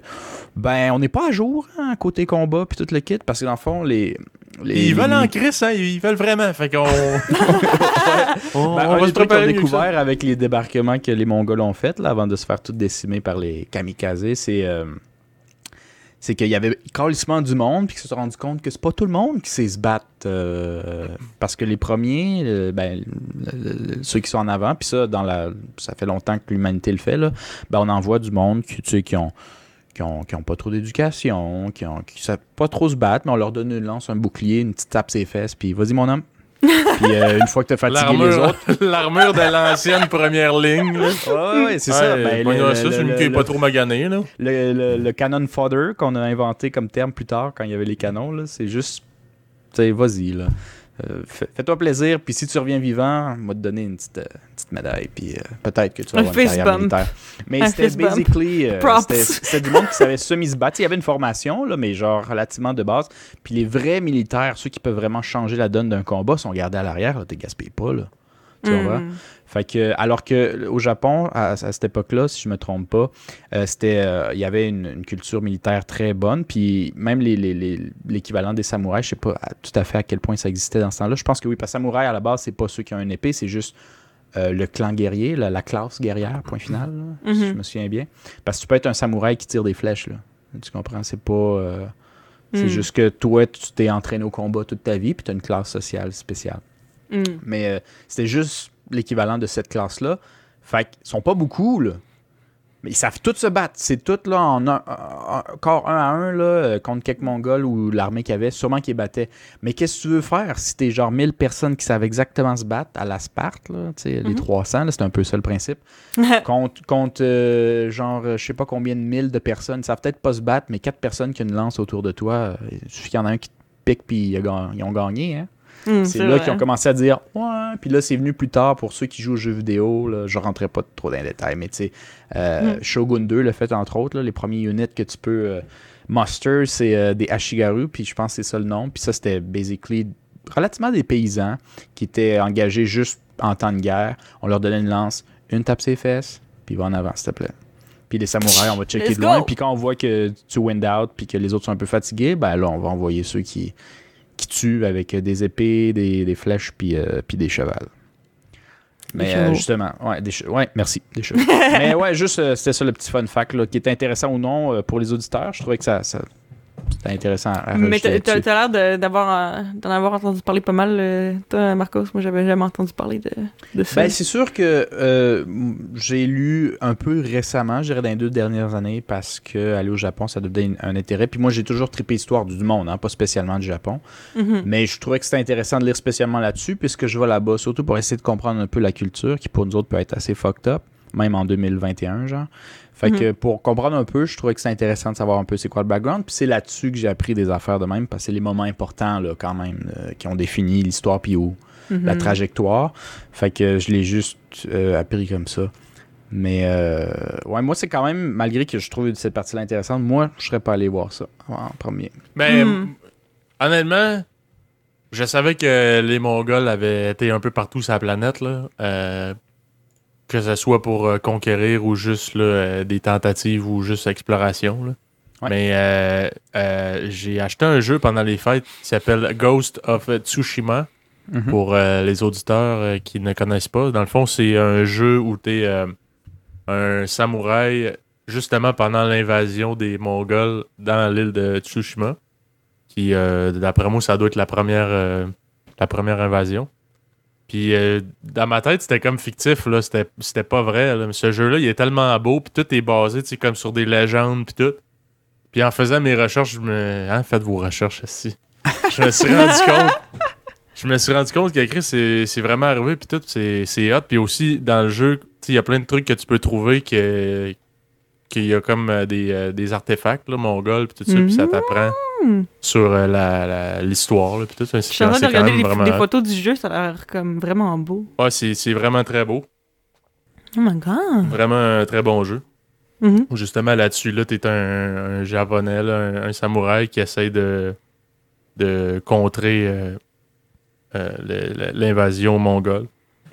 ben, on n'est pas à jour, hein, côté combat, puis tout le kit, parce que dans le fond, les... les Ils veulent en crise, hein, ils veulent vraiment. Fait qu'on. on, ben, on un va se préparer découvert avec les débarquements que les Mongols ont fait là, avant de se faire tout décimer par les kamikazes, c'est euh, c'est qu'il y avait carrément du monde puis qu'ils se sont rendus compte que c'est pas tout le monde qui sait se battre euh, parce que les premiers ben, ceux qui sont en avant puis ça dans la ça fait longtemps que l'humanité le fait là ben on en voit du monde qui tu sais qui ont qui ont, qui ont pas trop d'éducation, qui ont qui savent pas trop se battre, mais on leur donne une lance, un bouclier, une petite tape ses fesses, puis vas-y mon homme. Puis euh, une fois que t'as fatigué les L'armure autres, l'armure de l'ancienne première ligne. Là. Ouais, ouais, c'est ça. Ben, pognons le, ça, le- c'est une le- qui est pas le- trop maganée. Là. le- le- le canon fodder qu'on a inventé comme terme plus tard quand il y avait les canons, là, c'est juste, tu sais, vas-y, là. Euh, fais- Fais-toi plaisir, puis si tu reviens vivant, on va te donner une petite, euh, petite médaille, puis euh, peut-être que tu vas avoir une carrière bump. militaire. Mais c'était basically... c'était- du monde qui savait semi se battre. Il y avait une formation, là, mais genre relativement de base. Puis les vrais militaires, ceux qui peuvent vraiment changer la donne d'un combat, sont gardés à l'arrière, t'es gaspillé pas, là. Tu Mhm. comprends? Fait que, alors que au Japon, à, à cette époque-là, si je me trompe pas, euh, c'était, euh, il y avait une, une culture militaire très bonne, puis même l'équivalent des samouraïs, je sais pas tout à fait à quel point ça existait dans ce temps-là. Je pense que oui, parce que samouraï à la base, c'est pas ceux qui ont une épée, c'est juste euh, le clan guerrier, la, la classe guerrière, point final, là, si Mhm. je me souviens bien. Parce que tu peux être un samouraï qui tire des flèches, là. Tu comprends? C'est pas. c'est Mm. juste que toi, tu t'es entraîné au combat toute ta vie, puis tu as une classe sociale spéciale. Mm. Mais euh, c'était juste l'équivalent de cette classe-là. Fait qu'ils sont pas beaucoup, là. Mais ils savent tous se battre. C'est tout là en un, un- encore un à un là, euh, contre quelques Mongols ou l'armée qu'il y avait, sûrement qu'ils battaient. Mais qu'est-ce que tu veux faire si t'es genre 1000 personnes qui savent exactement se battre à la Sparte, là, les Mhm. 300, là, c'est un peu ça le principe. contre contre euh, genre, euh, je sais pas combien de mille de personnes, ils savent peut-être pas se battre, mais quatre personnes qui ont une lance autour de toi, il suffit qu'il y en a un qui te pique puis ils ont gagné, hein. Mm, C'est là qu'ils ont commencé à dire Ouais, puis là, c'est venu plus tard pour ceux qui jouent aux jeux vidéo. Là, je rentrais pas trop dans les détails, mais tu sais, euh, Mm. Shogun 2 le fait entre autres. là, les premiers units que tu peux euh, muster, c'est euh, des Ashigaru, puis je pense que c'est ça le nom. Puis ça, c'était basically relativement des paysans qui étaient engagés juste en temps de guerre. On leur donnait une lance, une tape ses fesses, puis va en avant, s'il te plaît. Puis les samouraïs, on va checker Let's de loin. Puis quand on voit que tu wind out, puis que les autres sont un peu fatigués, ben là, on va envoyer ceux qui, qui tuent avec des épées, des, des flèches, puis, euh, puis des chevals. Mais euh, justement, ouais, des ouais, merci, des chevaux. Mais ouais, juste, euh, c'était ça le petit fun fact, là, qui est intéressant ou non euh, pour les auditeurs. Je trouvais que ça, ça c'était intéressant à, Mais t'as t'as l'air d'avoir euh, d'en avoir entendu parler pas mal, euh, toi, Marcos. Moi, j'avais jamais entendu parler de, de ça. Ben, c'est sûr que euh, j'ai lu un peu récemment, je dirais dans les deux dernières années, parce que aller au Japon, ça donne un intérêt. Puis moi, j'ai toujours trippé histoire du monde, hein, pas spécialement du Japon. Mhm. Mais je trouvais que c'était intéressant de lire spécialement là-dessus, puisque je vais là-bas, surtout pour essayer de comprendre un peu la culture, qui pour nous autres peut être assez fucked up. même en 2021, genre. Fait que pour comprendre un peu, je trouvais que c'est intéressant de savoir un peu c'est quoi le background. Puis c'est là-dessus que j'ai appris des affaires de même, parce que c'est les moments importants, là, quand même, euh, qui ont défini l'histoire, puis où la Mhm. trajectoire. Fait que je l'ai juste euh, appris comme ça. Mais euh, ouais, moi, c'est quand même, malgré que je trouve cette partie-là intéressante, moi, je serais pas allé voir ça en premier. Mais Hmm. honnêtement, je savais que les Mongols avaient été un peu partout sur la planète, là. Que ce soit pour euh, conquérir ou juste là, euh, des tentatives ou juste exploration. là. Ouais. Mais euh, j'ai acheté un jeu pendant les fêtes qui s'appelle Ghost of Tsushima. Mhm. Pour les auditeurs qui ne connaissent pas, dans le fond, c'est un jeu où tu es un samouraï justement pendant l'invasion des Mongols dans l'île de Tsushima. Qui, d'après moi, ça doit être la première, la première invasion. Puis euh, dans ma tête, c'était comme fictif, là. C'était, c'était pas vrai. là. Mais ce jeu-là, il est tellement beau, puis tout est basé, tu sais, comme sur des légendes, puis tout. Puis en faisant mes recherches, je me. Hein, faites vos recherches ici. Je me suis rendu compte. Je me suis rendu compte qu'écrit, c'est, c'est vraiment arrivé, puis tout, c'est, c'est hot. Puis aussi, dans le jeu, tu sais, il y a plein de trucs que tu peux trouver que, qu'il y a comme euh, des, euh, des artefacts, là, mongols, puis tout ça, puis ça Mhm. t'apprend sur euh, l'histoire, puis tout ça. Je suis en train de regarder les, vraiment des hot. photos du jeu, ça a l'air comme vraiment beau. Ouais, c'est, vraiment très beau. Oh my god. Vraiment un très bon jeu. Mhm. Justement, là-dessus, là, t'es un, un japonais, là, un, un samouraï qui essaye de, de contrer euh, euh, l'invasion mongole.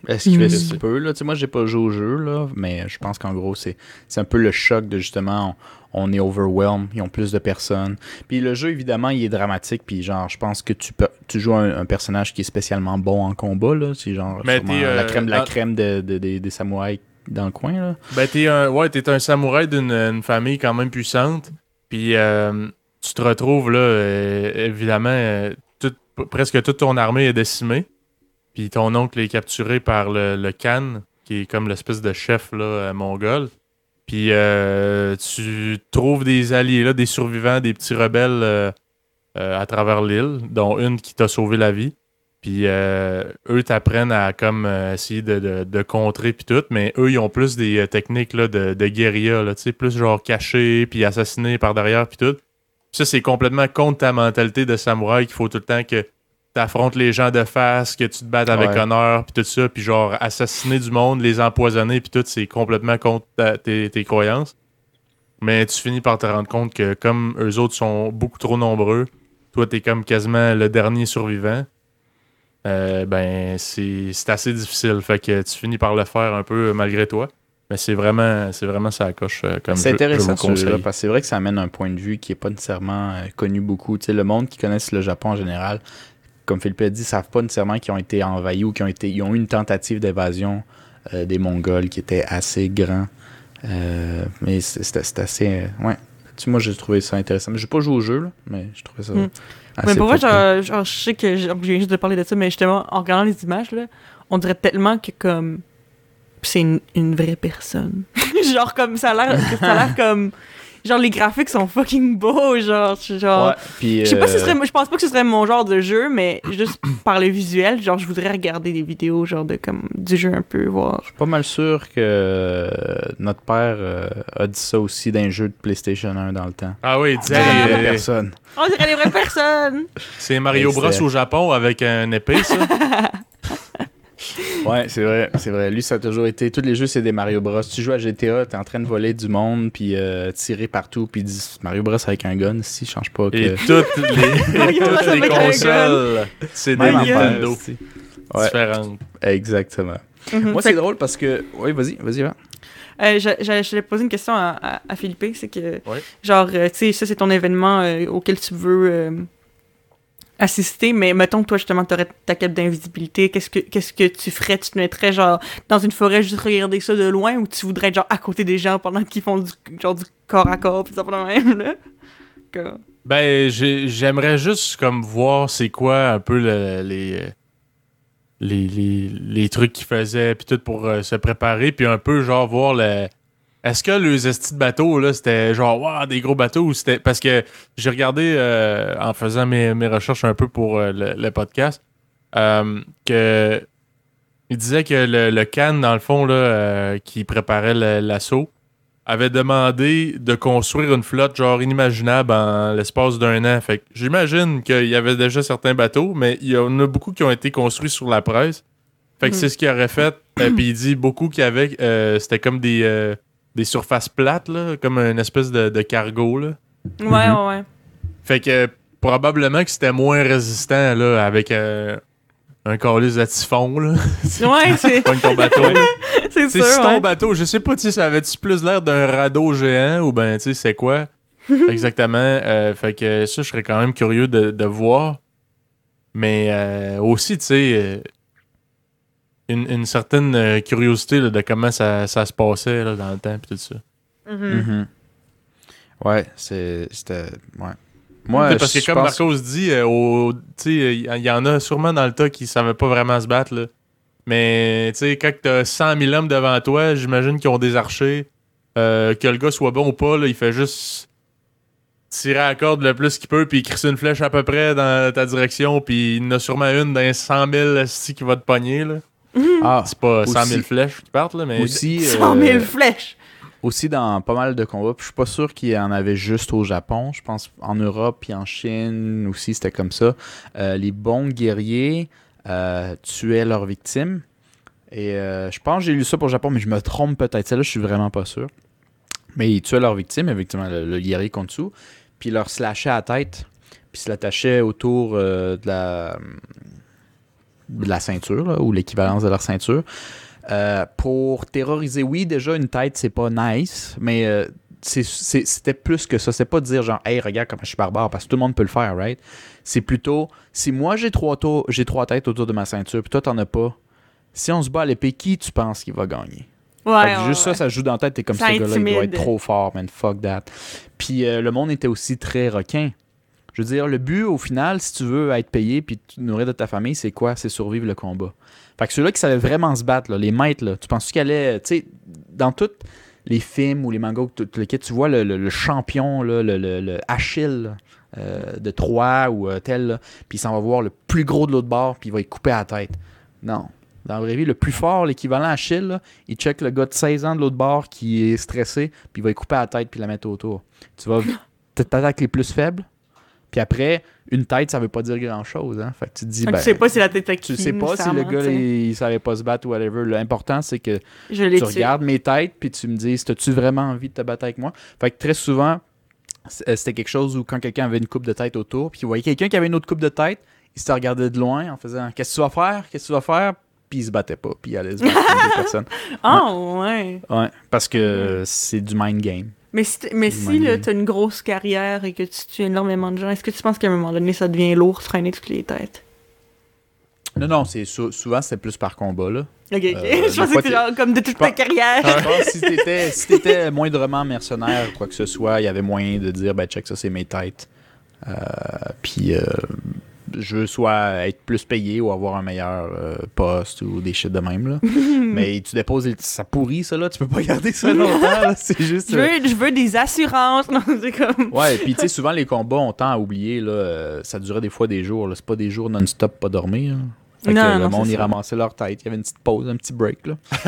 Est-ce qu'il fait Mhm. qu'il peut, là? Tu sais, moi, j'ai pas joué au jeu, là, mais je pense qu'en gros, c'est c'est un peu le choc de justement, on, on est overwhelmed, ils ont plus de personnes. Puis le jeu, évidemment, il est dramatique, puis genre, je pense que tu peux, tu joues un, un personnage qui est spécialement bon en combat, là. C'est genre Mais sûrement t'es, euh, la crème de la crème de- de- des- des samouraïs dans le coin, là. Ben, t'es un, ouais, t'es un samouraï d'une une famille quand même puissante. Puis euh, tu te retrouves là, euh, évidemment, euh, tout- presque toute ton armée est décimée. Puis ton oncle est capturé par le, le Khan, qui est comme l'espèce de chef là, euh, mongol. Puis euh, tu trouves des alliés, là, des survivants, des petits rebelles euh, à travers l'île, dont une qui t'a sauvé la vie. Puis eux t'apprennent à comme essayer de, de- de contrer puis tout, mais eux ils ont plus des techniques là, de, de guérilla, là, tu sais, plus genre caché puis assassiner par derrière puis tout. Puis ça c'est complètement contre ta mentalité de samouraï qu'il faut tout le temps que t'affrontes les gens de face, que tu te battes avec Ouais. honneur puis tout ça, puis genre assassiner du monde, les empoisonner puis tout, c'est complètement contre ta- tes, tes croyances. Mais tu finis par te rendre compte que comme eux autres sont beaucoup trop nombreux, toi t'es comme quasiment le dernier survivant. Euh, ben c'est assez difficile. Fait que tu finis par le faire un peu euh, malgré toi. Mais c'est vraiment, c'est vraiment ça coche euh, comme C'est intéressant je ce vous conseille. parce que c'est vrai que ça amène un point de vue qui est pas nécessairement euh, connu beaucoup. Tu sais, le monde qui connaisse le Japon en général, comme Philippe a dit, savent pas nécessairement qu'ils ont été envahis ou qu'ils ont été, ils ont eu une tentative d'évasion euh, des Mongols qui était assez grand. Euh, mais c'est assez, euh, ouais. Tu moi j'ai trouvé ça intéressant. Mais j'ai pas joué au jeu, là, mais je trouvais ça. Mm. assez Mais pour top, genre, genre, je sais que je je viens juste de parler de ça, mais justement, en regardant les images, là, on dirait tellement que comme c'est une, une vraie personne. genre comme ça a l'air comme genre les graphiques sont fucking beaux, genre Ouais, puis, je sais pas si euh, ce serait je pense pas que ce serait mon genre de jeu, mais juste par le visuel, genre je voudrais regarder des vidéos genre de comme du jeu un peu voir. Je suis pas mal sûr que euh, notre père euh, a dit ça aussi d'un jeu de PlayStation 1 dans le temps. Ah oui, il disait, Ah. euh, vraies personnes. On dirait des vraies personnes. c'est Mario Et Bros au Japon avec un épée, ça. Ouais, c'est vrai, c'est vrai. Lui, ça a toujours été. Tous les jeux, c'est des Mario Bros. Tu joues à GTA, t'es en train de voler du monde, puis euh, tirer partout, puis Mario Bros avec un gun, si, change pas que. Et toutes les, toutes consoles, c'est des Nintendo aussi. Ouais, différentes. exactement. Mhm. Moi, c'est drôle parce que. Oui, vas-y, vas-y, va. Euh, je voulais poser une question à, à, à Philippe, c'est que, Ouais. genre, euh, tu sais, ça, c'est ton événement euh, auquel tu veux euh, assister, mais mettons que toi, justement, t'aurais ta cape d'invisibilité, qu'est-ce que qu'est-ce que tu ferais? Tu te mettrais, genre, dans une forêt, juste regarder ça de loin, ou tu voudrais être, genre, à côté des gens pendant qu'ils font du, genre, du corps à corps, pis ça pas même, là? Que- Ben, j'ai- j'aimerais juste comme voir c'est quoi un peu le- les, les, les, les trucs qu'ils faisaient, puis tout pour euh, se préparer, puis un peu genre voir le. Est-ce que les estis de bateaux, là, c'était genre, waouh, des gros bateaux, ou c'était. Parce que j'ai regardé euh, en faisant mes, mes recherches un peu pour euh, le, le podcast, euh, que il disait que le, le Khan, dans le fond, là, qui préparait l'assaut, avait demandé de construire une flotte genre inimaginable en l'espace d'un an. Fait que j'imagine qu'il y avait déjà certains bateaux, mais il y en a beaucoup qui ont été construits sur la presse. Fait que Mhm. c'est ce qu'il aurait fait. Puis il dit beaucoup qu'il y avait. C'était comme des, des surfaces plates, là, comme une espèce de, de cargo. Là. Ouais, Mhm. ouais, ouais. Fait que probablement que c'était moins résistant là, avec euh, un calice à typhon. Là. Ouais, c'est ton bateau. c'est sûr. si ton ouais. bateau, je sais pas, tu sais, ça avait-tu plus l'air d'un radeau géant ou ben, tu sais, c'est quoi? Exactement. Euh, fait que ça, je serais quand même curieux de, de voir. Mais euh, aussi, tu sais, euh, une, une certaine euh, curiosité là, de comment ça, ça se passait là, dans le temps et tout ça. Mhm. Mhm. Ouais, c'est- c'était. Ouais. Moi, parce que comme pense- Marcos dit, euh, au- tu il y en a sûrement dans le tas qui savaient pas vraiment se battre. Là. Mais tu sais, quand t'as 100 000 hommes devant toi, j'imagine qu'ils ont des archers. Euh, que le gars soit bon ou pas, là, il fait juste tirer à la corde le plus qu'il peut, puis il crisse une flèche à peu près dans ta direction, puis il y en a sûrement une dans les 100 000 esti qui va te pogner. Là. Ah, C'est pas 100 000 Aussi- flèches qui partent, là, mais aussi, 100 000 euh, flèches. aussi dans pas mal de combats. Puis je suis pas sûr qu'il y en avait juste au Japon. Je pense en Europe puis en Chine aussi, c'était comme ça. Euh, les bons guerriers euh, tuaient leurs victimes. Et euh, je pense que j'ai lu ça pour le Japon, mais je me trompe peut-être. Celle-là, je suis vraiment pas sûr. Mais ils tuaient leurs victimes, effectivement, le, le guerrier contre dessous. Puis ils leur slashaient à la tête. Puis ils se l'attachaient autour euh, de la de la ceinture, là, ou l'équivalence de leur ceinture. Euh, pour terroriser, oui, déjà une tête, c'est pas nice, mais euh, c'était plus que ça. C'est pas de dire genre, hey, regarde comment je suis barbare, parce que tout le monde peut le faire, right? C'est plutôt, si moi j'ai trois, j'ai trois têtes autour de ma ceinture, puis toi t'en as pas, si on se bat à l'épée, qui tu penses qui va gagner? Ouais, juste ça, ça joue dans la tête. T'es comme Ça ce gars-là, il doit être trop fort, man. Fuck that. Puis euh, le monde était aussi très requin. Je veux dire, le but, au final, si tu veux être payé puis te nourrir de ta famille, c'est quoi? C'est survivre le combat. Fait que ceux-là qui savaient vraiment se battre, là, les maîtres, là, tu penses qu'ils allaient, tu sais, dans tous les films ou les mangas, tu vois le, le- le champion, là, le, le- le Achille euh, de Troie ou euh, tel, puis il s'en va voir le plus gros de l'autre bord, puis il va y couper à la tête. Non. Dans la vraie vie, le plus fort, l'équivalent Achille, là, il check le gars de 16 ans de l'autre bord qui est stressé, puis il va y couper à la tête puis la mettre autour. Tu vas t'attaques les plus faibles, puis après, une tête, ça veut pas dire grand-chose. Hein? Fait que tu te dis, ben, tu sais pas si la tête qui, tu sais pas si le gars, il, il savait pas se battre ou whatever. L'important, c'est que Je tu regardes mes têtes, puis tu me dis, as-tu vraiment envie de te battre avec moi? Fait que très souvent, euh, c'était quelque chose où quand quelqu'un avait une coupe de tête autour, puis il voyait quelqu'un qui avait une autre coupe de tête, il se regardait de loin en faisant Qu'est-ce que tu vas faire? Qu'est-ce que tu vas faire? Puis il se battait pas, puis il allait se battre avec des personnes. Ah, ouais. Ouais, parce que c'est du mind game. Mais si, mais si là, t'as une grosse carrière et que tu tues énormément de gens, est-ce que tu penses qu'à un moment donné, ça devient lourd, freiner toutes les têtes? Non, non, c'est sou- souvent c'est plus par combat, là. Ok, ok. Euh, je pensais que genre comme de toute ta carrière. Je pense que si t'étais si t'étais moindrement mercenaire ou quoi que ce soit, il y avait moyen de dire ben check ça c'est mes têtes. Euh, puis euh, je veux soit être plus payé ou avoir un meilleur euh, poste ou des shit de même là. Mais tu déposes ça pourrit ça là, tu peux pas garder ça longtemps, c'est juste Je euh, veux, je veux des assurances. Non, c'est comme. Ouais, puis tu sais souvent les combats on tend à oublier là, euh, ça durait des fois des jours, c'est pas des jours non-stop pas dormir. Fait que Non, le non, monde leur tête, il y avait une petite pause, un petit break là.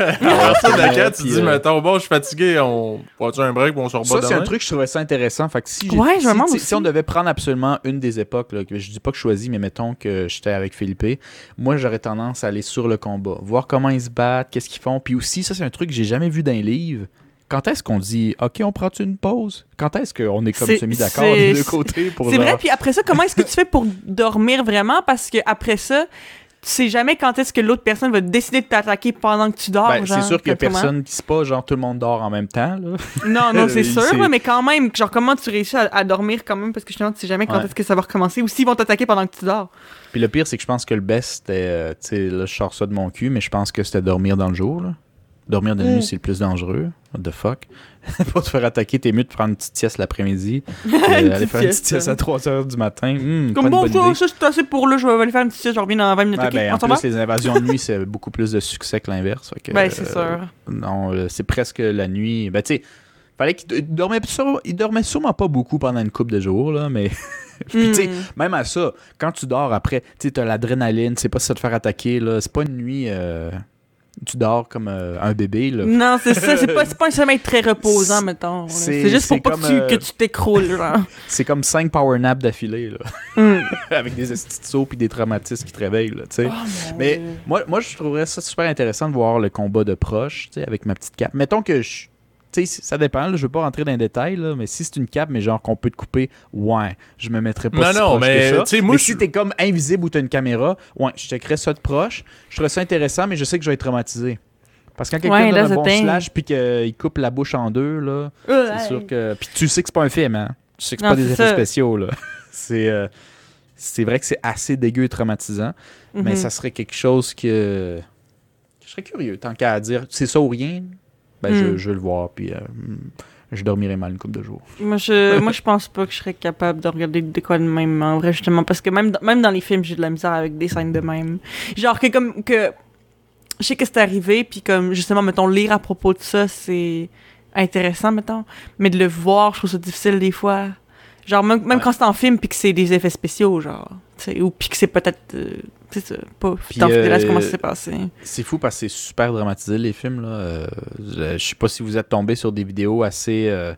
ça, d'accord, tu dis, mettons, bon, je suis fatigué, on prend un break, bon, on se rebat Ça, c'est un truc que je trouvais ça intéressant. Fait que si, Ouais, je si, me demande si- on devait prendre absolument une des époques, là, que je dis pas que je choisis, mais mettons que j'étais avec Philippe, moi j'aurais tendance à aller sur le combat, voir comment ils se battent, qu'est-ce qu'ils font. Puis aussi, ça c'est un truc que j'ai jamais vu dans les livres. Quand est-ce qu'on dit OK, on prend une pause? Quand est-ce qu'on est comme C'est- semi d'accord des deux côtés pour C'est vrai, puis après ça, comment est-ce que tu fais pour dormir vraiment? Parce que après ça, tu sais jamais quand est-ce que l'autre personne va décider de t'attaquer pendant que tu dors. Ben, c'est sûr qu'il y a personne qui se pas, genre tout le monde dort en même temps. Là. Non, non, c'est sûr, mais quand même, genre, comment tu réussis à, à dormir quand même? Parce que justement, tu sais jamais quand Ouais. est-ce que ça va recommencer ou s'ils vont t'attaquer pendant que tu dors. Puis le pire, c'est que je pense que le best, c'était. euh, tu sais, là, je sors ça de mon cul, mais je pense que c'était dormir dans le jour. là. Dormir de nuit, Mm. c'est le plus dangereux. What the fuck? Pour te faire attaquer, t'es mieux de prendre une petite sieste l'après-midi. euh, aller faire une petite sieste, à 3 h du matin. Hmm, Comme bon, ça, c'est assez pour là, je vais aller faire une petite sieste, je reviens dans 20 minutes. Ben, en plus, les invasions de nuit, c'est beaucoup plus de succès que l'inverse. Ben, c'est euh, sûr. Non, euh, c'est presque la nuit. Ben, tu sais, fallait qu'il il dormait, sûrement- il dormait sûrement pas beaucoup pendant une couple de jours, là, mais Puis, tu sais, Mm. même à ça, quand tu dors après, tu t'as l'adrénaline, sais pas si ça te faire attaquer, là. C'est pas une nuit. euh, tu dors comme euh, un bébé, là. Non, c'est ça. C'est pas, pas un sommeil très reposant, mettons. C'est- juste pour pas comme, que tu, euh, que tu t'écroules. C'est comme 5 power naps d'affilée, là. Mm. Avec des estis de sauts puis des traumatismes qui te réveillent, là. Oh, Mais Dieu. moi, moi, je trouverais ça super intéressant de voir le combat de proche, tu sais, avec ma petite cape. Mettons que je. Tu sais, ça dépend, là, je veux pas rentrer dans les détails, là, mais si c'est une cape, mais genre qu'on peut te couper, ouais, je me mettrais pas Non, si non, proche mais, que ça. moi, mais je- si t'es comme invisible ou t'as une caméra, ouais, je checkerais ça de proche. Je trouverais ça intéressant, mais je sais que je vais être traumatisé. Parce que quand quelqu'un Ouais, donne un bon thing. slash puis qu'il coupe la bouche en deux, là, Ouais. c'est sûr que. Puis tu sais que c'est pas un film, hein. Tu sais que c'est pas des effets ça. spéciaux, là. c'est. euh, c'est vrai que c'est assez dégueu et traumatisant, mais Mhm. ça serait quelque chose que. que je serais curieux, tant qu'à dire c'est ça ou rien, ben je, Mm. je veux le voir, puis euh, je dormirai mal une couple de jours. Moi je, moi, je pense pas que je serais capable de regarder des quoi de même, en vrai, justement. Parce que même, dans- même dans les films, j'ai de la misère avec des scènes de même. Genre que, comme, que. Je sais que c'est arrivé, puis comme, justement, mettons, lire à propos de ça, c'est intéressant, mettons. Mais de le voir, je trouve ça difficile des fois. Genre, même, même Ouais. quand c'est en film, puis que c'est des effets spéciaux, genre. tu sais, Ou puis que c'est peut-être. euh, c'est ça, pas Puis, euh, comment ça s'est passé. C'est fou parce que c'est super dramatisé les films. Là. Euh, je, je sais pas si vous êtes tombé sur des vidéos assez euh,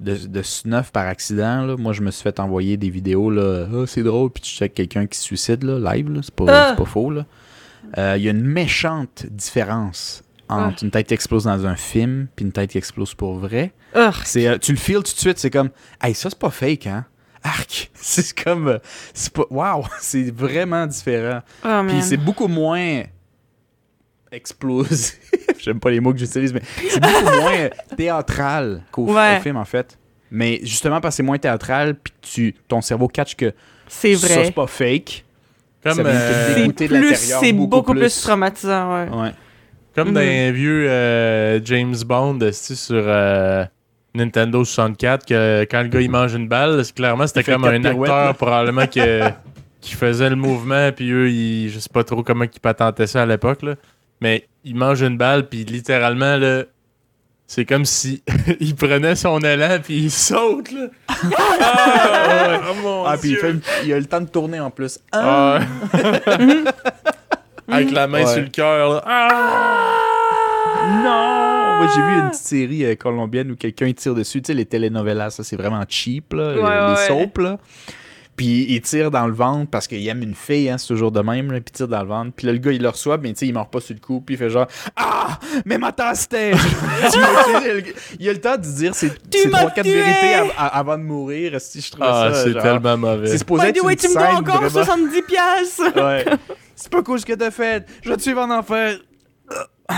de, de snuff par accident. Là. Moi, je me suis fait envoyer des vidéos. là Ah, c'est drôle, puis tu checkes quelqu'un qui se suicide là, live. là. C'est pas, Ah! pas faux. là. Euh, Il y a une méchante différence entre une tête qui explose dans un film puis une tête qui explose pour vrai. C'est, euh, tu le feels tout de suite, c'est comme, hey, ça c'est pas fake, hein? Arc! C'est comme, euh, c'est pas, wow! C'est vraiment différent. Oh, Puis c'est beaucoup moins explosif. J'aime pas les mots que j'utilise, mais c'est beaucoup moins théâtral qu'au Ouais. film, en fait. Mais justement, parce que c'est moins théâtral, puis tu, ton cerveau catch que C'est ça, vrai. c'est pas fake. Comme, Ça euh. C'est plus, c'est beaucoup beaucoup, plus. plus. traumatisant, ouais. Ouais. Comme dans Mhm. un vieux euh, James Bond sur euh, Nintendo 64, que quand le gars il mange une balle, clairement c'était comme un acteur là. probablement que- qui faisait le mouvement, puis eux, ils, je sais pas trop comment ils patentaient ça à l'époque, là. mais il mange une balle, puis littéralement, là, c'est comme si il prenait son élan, puis il saute. Là. Ah, ouais. Oh mon Ah, puis il, fait a le temps de tourner en plus. Ah. Avec la main Ouais. sur le cœur. Ah! Non! Moi, j'ai vu une petite série euh, colombienne où quelqu'un tire dessus. Tu sais, les telenovelas, ça, c'est vraiment cheap, là. Ouais, les ouais. soaps, là. Puis il tire dans le ventre parce qu'il aime une fille, hein, c'est toujours de même, là, puis il tire dans le ventre. Puis là, le gars, il le reçoit, mais tu sais, il meurt pas sur le coup, puis il fait genre Ah! Mais ma tasse il a le temps de dire m'as trois, quatre vérités av- av- avant de mourir. Si je trouve Ah, ça. c'est tellement mauvais. C'est supposé By être une tu me dois encore vraiment- 70 piastres! Ouais. C'est pas cool ce que t'as fait. Je vais te suivre en enfer.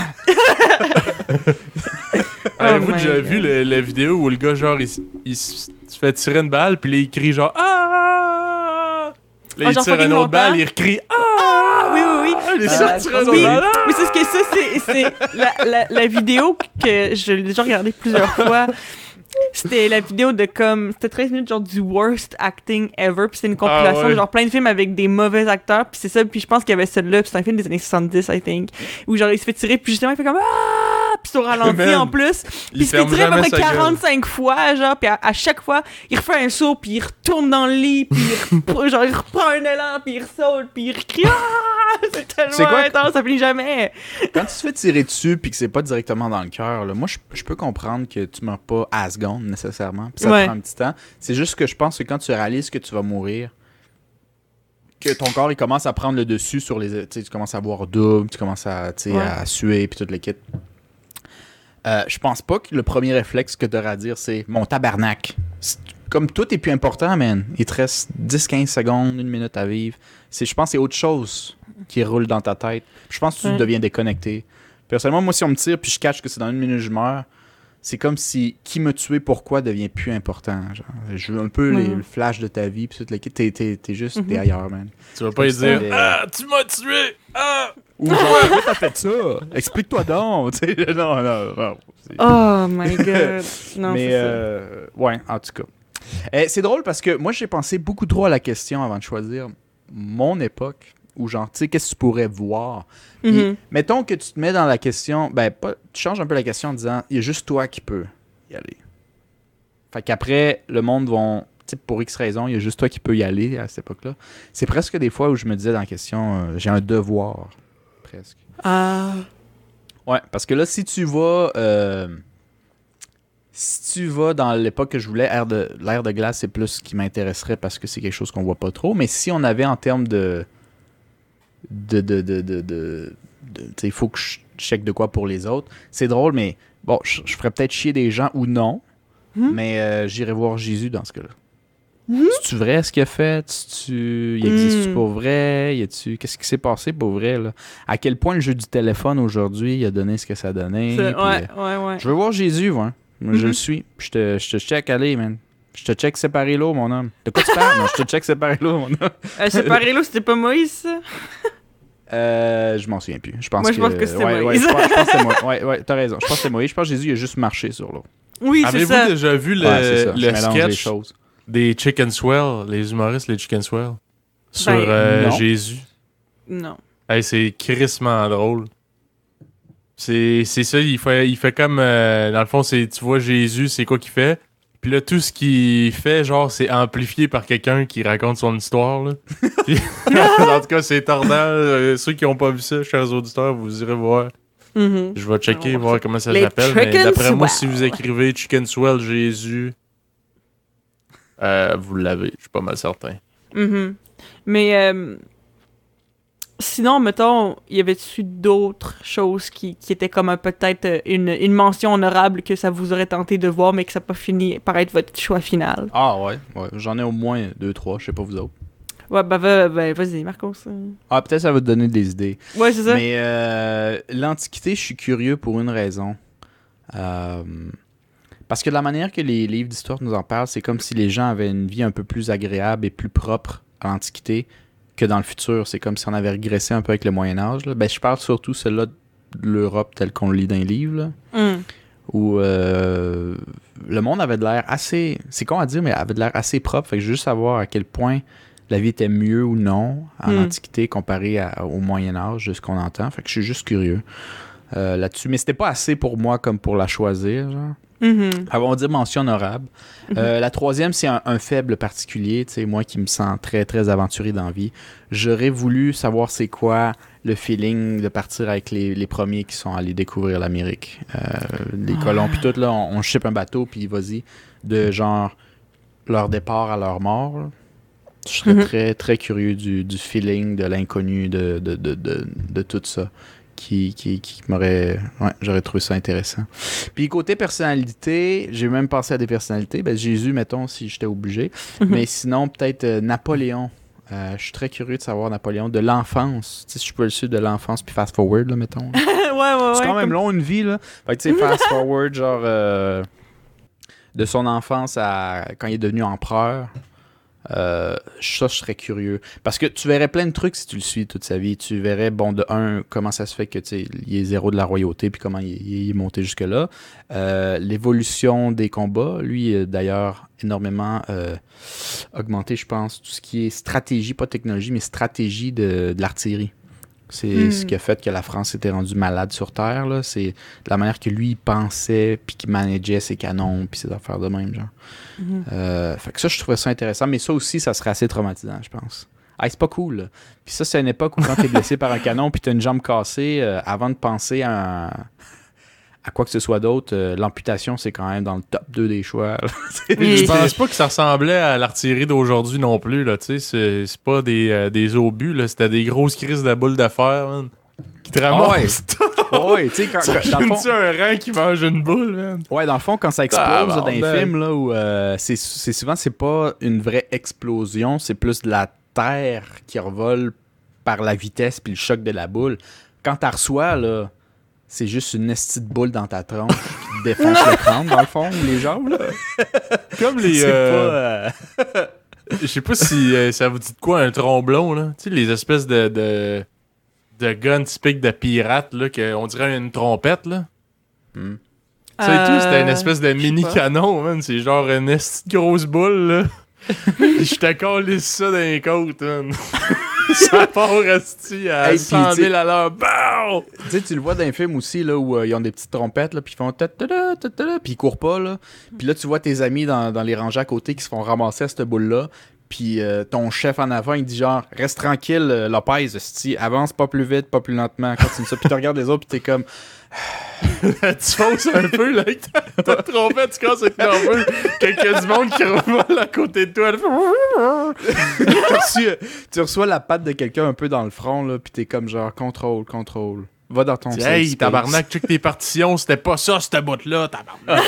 Avez-vous Oh déjà vu la vidéo où le gars, genre, il, il se fait tirer une balle, puis là, il crie genre Ah! Là, Ah, il tire une autre balle, il Ah! oui, oui, oui. Il Ah, autre oui. Mais c'est ce que ça, c'est, c'est la, la, la vidéo que je l'ai déjà regardée plusieurs fois. C'était la vidéo de comme. C'était 13 minutes, genre du worst acting ever. Puis c'est une compilation Ah ouais. de genre plein de films avec des mauvais acteurs. Puis c'est ça. Puis je pense qu'il y avait celui-là. Puis c'est un film des années 70, I think. Où genre il se fait tirer. Puis justement, il fait comme. Ah! Puis c'est au ralenti Man. en plus. Puis tirer à peu jamais près sa gueule. 45 fois, genre. Puis à, à chaque fois, il refait un saut. Puis il retourne dans le lit. Puis il, genre, il reprend un élan. Puis il saute. Puis il crie. Ah! C'est tellement C'est quoi? intense. Ça finit jamais. Quand tu te fais tirer dessus puis que c'est pas directement dans le cœur, là, moi je, je peux comprendre que tu meurs pas à la seconde nécessairement. Puis ça Ouais. te prend un petit temps. C'est juste que je pense que quand tu réalises que tu vas mourir, que ton corps il commence à prendre le dessus sur les. Tu commences à voir double, tu commences à, Ouais. à suer puis toute l'équipe. Euh, je pense pas que le premier réflexe que tu auras à dire c'est mon tabarnak. Comme tout est plus important, man. Il te reste 10-15 secondes, une minute à vivre. C'est, je pense que c'est autre chose qui roule dans ta tête. Je pense que tu Ouais. deviens déconnecté. Personnellement, moi, si on me tire puis je cache que c'est dans une minute je meurs, c'est comme si qui me tuer, pourquoi devient plus important. Genre. Je veux un peu les- le flash de ta vie, puis. T'es, t'es, t'es juste, t'es ailleurs, man. Tu vas pas lui dire Ah, tu m'as tué! Ah! Ou genre, pourquoi? t'as fait ça? Explique-toi donc. tu sais. non, non, non. C'est- Oh my god. Non, Mais c'est ça. euh, ouais, en tout cas. Eh, c'est drôle parce que moi, j'ai pensé beaucoup trop à la question avant de choisir mon époque. Ou genre, tu sais, qu'est-ce que tu pourrais voir? Mhm. mettons que tu te mets dans la question, ben, pas, tu changes un peu la question en disant, il y a juste toi qui peux y aller. Fait qu'après, le monde vont pour X raison, il y a juste toi qui peux y aller à cette époque-là. C'est presque des fois où je me disais dans la question, euh, j'ai un devoir, presque. Ah. Ouais, parce que là, si tu vas. euh, si tu vas dans l'époque que je voulais, l'ère de, de glace, c'est plus ce qui m'intéresserait parce que c'est quelque chose qu'on voit pas trop. Mais si on avait en termes de. De. de. de. de. de- de- tu sais, il faut que je check de quoi pour les autres. C'est drôle, mais bon, je, je ferais peut-être chier des gens ou non. Hmm? Mais euh, j'irai voir Jésus dans ce cas-là. Hmm? C'est-tu vrai ce qu'il a fait? tu Il existe-tu Hmm. pour vrai? Y a-tu... Qu'est-ce qui s'est passé pour vrai? Là? À quel point le jeu du téléphone aujourd'hui il a donné ce que ça a donné? Ouais, euh, ouais, ouais. je veux voir Jésus, moi. Je le suis. Je te, je te check, allez, man. Je te check séparer l'eau, mon homme. De quoi tu parles? non, je te check séparer l'eau, mon homme. Euh, Séparez-le, c'était pas Moïse, ça? Euh, je m'en souviens plus. Je pense Moi, je que, pense que c'était ouais, ouais, Moïse. je pense, je pense que c'est Moïse. Ouais, ouais, t'as raison. Je pense que c'est Moïse. Je pense que Jésus il a juste marché sur l'eau. Oui, c'est Avez-vous ça. déjà vu le, Ouais, le sketch des Chicken Swell, les humoristes, les Chicken Swell, sur Ben, euh, non. Jésus? Non. Hey, c'est crissement drôle. C'est c'est ça, il fait, il fait comme. euh, dans le fond, c'est tu vois Jésus, c'est quoi qu'il fait? Puis là, tout ce qu'il fait, genre, c'est amplifié par quelqu'un qui raconte son histoire. Là. Puis- en tout cas, c'est tordant. Euh, ceux qui n'ont pas vu ça, chers auditeurs, vous irez voir. Mhm. Je vais checker, va voir voir comment ça s'appelle. Mais d'après moi, si vous écrivez Chicken Swell Jésus, euh, vous l'avez. Je suis pas mal certain. Mhm. Mais euh, sinon, mettons, y avait-tu d'autres choses qui, qui étaient comme un- peut-être euh, une, une mention honorable que ça vous aurait tenté de voir, mais que ça n'a pas fini par être votre choix final? Ah ouais, ouais. J'en ai au moins deux, trois. Je sais pas vous autres. Ouais, bah, va- ben, vas-y, Marcos. Ah, peut-être ça va te donner des idées. Ouais, c'est ça. Mais euh, l'Antiquité, je suis curieux pour une raison. Euh, parce que la manière que les livres d'histoire nous en parlent, c'est comme si les gens avaient une vie un peu plus agréable et plus propre à l'Antiquité que dans le futur. C'est comme si on avait régressé un peu avec le Moyen Âge. là. Ben, je parle surtout celle-là de l'Europe telle qu'on le lit dans les livres. là, Hum. où euh, le monde avait de l'air assez... C'est con à dire, mais avait de l'air assez propre. Fait que je veux juste savoir à quel point la vie était mieux ou non en Hmm. Antiquité comparé à- au Moyen Âge, de ce qu'on entend. Fait que je suis juste curieux euh, là-dessus. Mais c'était pas assez pour moi comme pour la choisir. Genre. Mhm. Ah, on dire mention honorable. Euh, la troisième, c'est un, un faible particulier. Moi qui me sens très, très aventurier dans la vie. J'aurais voulu savoir c'est quoi le feeling de partir avec les, les premiers qui sont allés découvrir l'Amérique. Euh, les colons, puis tout, là, on, on ship un bateau, puis vas-y, de genre leur départ à leur mort. là. Je serais Mhm. très, très curieux du, du feeling, de l'inconnu, de, de, de, de, de tout ça. Qui, qui, qui m'aurait. Ouais, j'aurais trouvé ça intéressant. Puis côté personnalité, j'ai même pensé à des personnalités. Ben, Jésus, mettons, si j'étais obligé. Mhm. Mais sinon, peut-être euh, Napoléon. Euh, je suis très curieux de savoir Napoléon de l'enfance. Tu sais, si je peux le suivre de l'enfance puis fast forward, là, mettons. ouais, ouais, ouais. C'est quand même comme- long une vie, là. Fait que tu sais, fast forward, genre euh, de son enfance à quand il est devenu empereur. Euh, ça, je serais curieux. Parce que tu verrais plein de trucs si tu le suis toute sa vie. Tu verrais, bon, de un, comment ça se fait que, il est zéro de la royauté, puis comment il, est monté jusque-là. Euh, L'évolution des combats, lui, d'ailleurs, énormément euh, augmenté, je pense, tout ce qui est stratégie, pas technologie, mais stratégie de l'artillerie. C'est Hmm. ce qui a fait que la France était rendue malade sur Terre. là. C'est la manière que lui il pensait, puis qu'il manageait ses canons, puis ses affaires de même, genre. Mhm. Euh, fait que ça, je trouvais ça intéressant, mais ça aussi, ça serait assez traumatisant, je pense. Ah, c'est pas cool. Puis ça, c'est une époque où quand t'es blessé par un canon, puis t'as une jambe cassée, euh, avant de penser à, à quoi que ce soit d'autre, euh, l'amputation, c'est quand même dans le top 2 des choix. Je pense pas que ça ressemblait à l'artillerie d'aujourd'hui non plus, là, tu sais. C'est c'est pas des, euh, des obus, là. C'était des grosses crises de boules man. Qui te ramassent. Ouais, tu sais, quand, quand- dans le fond- J'aime-tu un rang qui mange une boule, man? Ouais, dans le fond, quand ça explose là, dans les films, là, où euh, c'est c'est souvent, c'est pas une vraie explosion, c'est plus de la terre qui revole par la vitesse puis le choc de la boule. Quand t'as reçois, là, c'est juste une estie de boule dans ta tronche qui te défonce le crâne, dans le fond, ou les jambes, là. Comme les. C'est euh, pas... euh, Je sais pas si euh, ça vous dit de quoi un tromblon, là. Tu sais, les espèces de, de, de guns typiques de pirates, là, qu'on dirait une trompette, là. hmm. Ça et tout, c'était une Euh, espèce de mini canon, man. C'est genre une grosse boule, là. Je te calisse ça dans les côtes, man. ça part resti à Hey, puis, 100 tu sais- 000 à l'heure. Tu sais, tu le vois dans les films aussi, là, où euh, ils ont des petites trompettes, là, puis ils font ta-ta-da, ta-ta-da, puis ils courent pas, là. Puis là, tu vois tes amis dans, dans les rangées à côté qui se font ramasser à cette boule-là. Puis euh, ton chef en avant, il dit genre, reste tranquille, euh, Lopez, esti, avance pas plus vite, pas plus lentement, continue ça. Puis tu regardes les autres, puis t'es comme, tu fonces un peu, là, avec ta, ta trompette, tu casses avec nerveux. Quelqu'un du monde qui revole à côté de toi. tu, reçois, tu reçois la patte de quelqu'un un peu dans le front, là, puis t'es comme genre, contrôle, contrôle. Va dans ton Hey, space. tabarnak, check tes partitions, c'était pas ça, cette bout-là, tabarnak.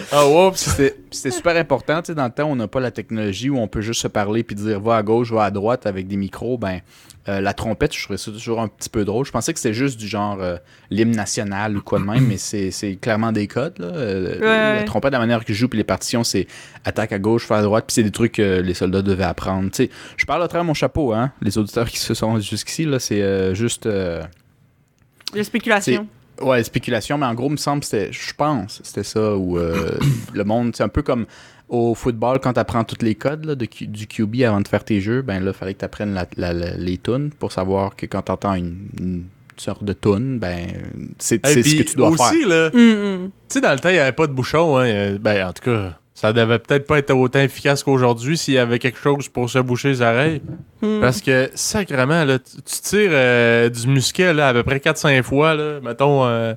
Ah, oups. C'était super important, tu sais, dans le temps où on n'a pas la technologie, où on peut juste se parler puis dire va à gauche, va à droite avec des micros, ben euh, la trompette, je trouvais ça toujours un petit peu drôle. Je pensais que c'était juste du genre euh, l'hymne national ou quoi de même, mais c'est clairement des codes. Là. Euh, Ouais, la ouais. trompette, la manière que je joue, puis les partitions, c'est attaque à gauche, faire à droite, puis c'est des trucs que les soldats devaient apprendre. Tu sais, je parle à travers mon chapeau, hein. Les auditeurs qui se sont jusqu'ici, là, c'est euh, juste. La spéculation. Ouais, spéculation, mais en gros, il me semble, c'était, je pense, c'était ça, où euh, le monde, c'est un peu comme au football, quand tu apprends tous les codes là, de Q- du QB avant de faire tes jeux, ben là, il fallait que tu apprennes les tunes pour savoir que quand tu entends une, une sorte de tune, ben, c'est, Hey, ce que tu dois aussi, faire. là, tu Hum, hum. sais, dans le temps, il n'y avait pas de bouchon. Hein. Ben, en tout cas, ça devait peut-être pas être autant efficace qu'aujourd'hui s'il y avait quelque chose pour se boucher les oreilles. Hum. Parce que, sacrément, là, tu, tu tires euh, du musquet là, à peu près 4-5 fois, là, mettons, euh,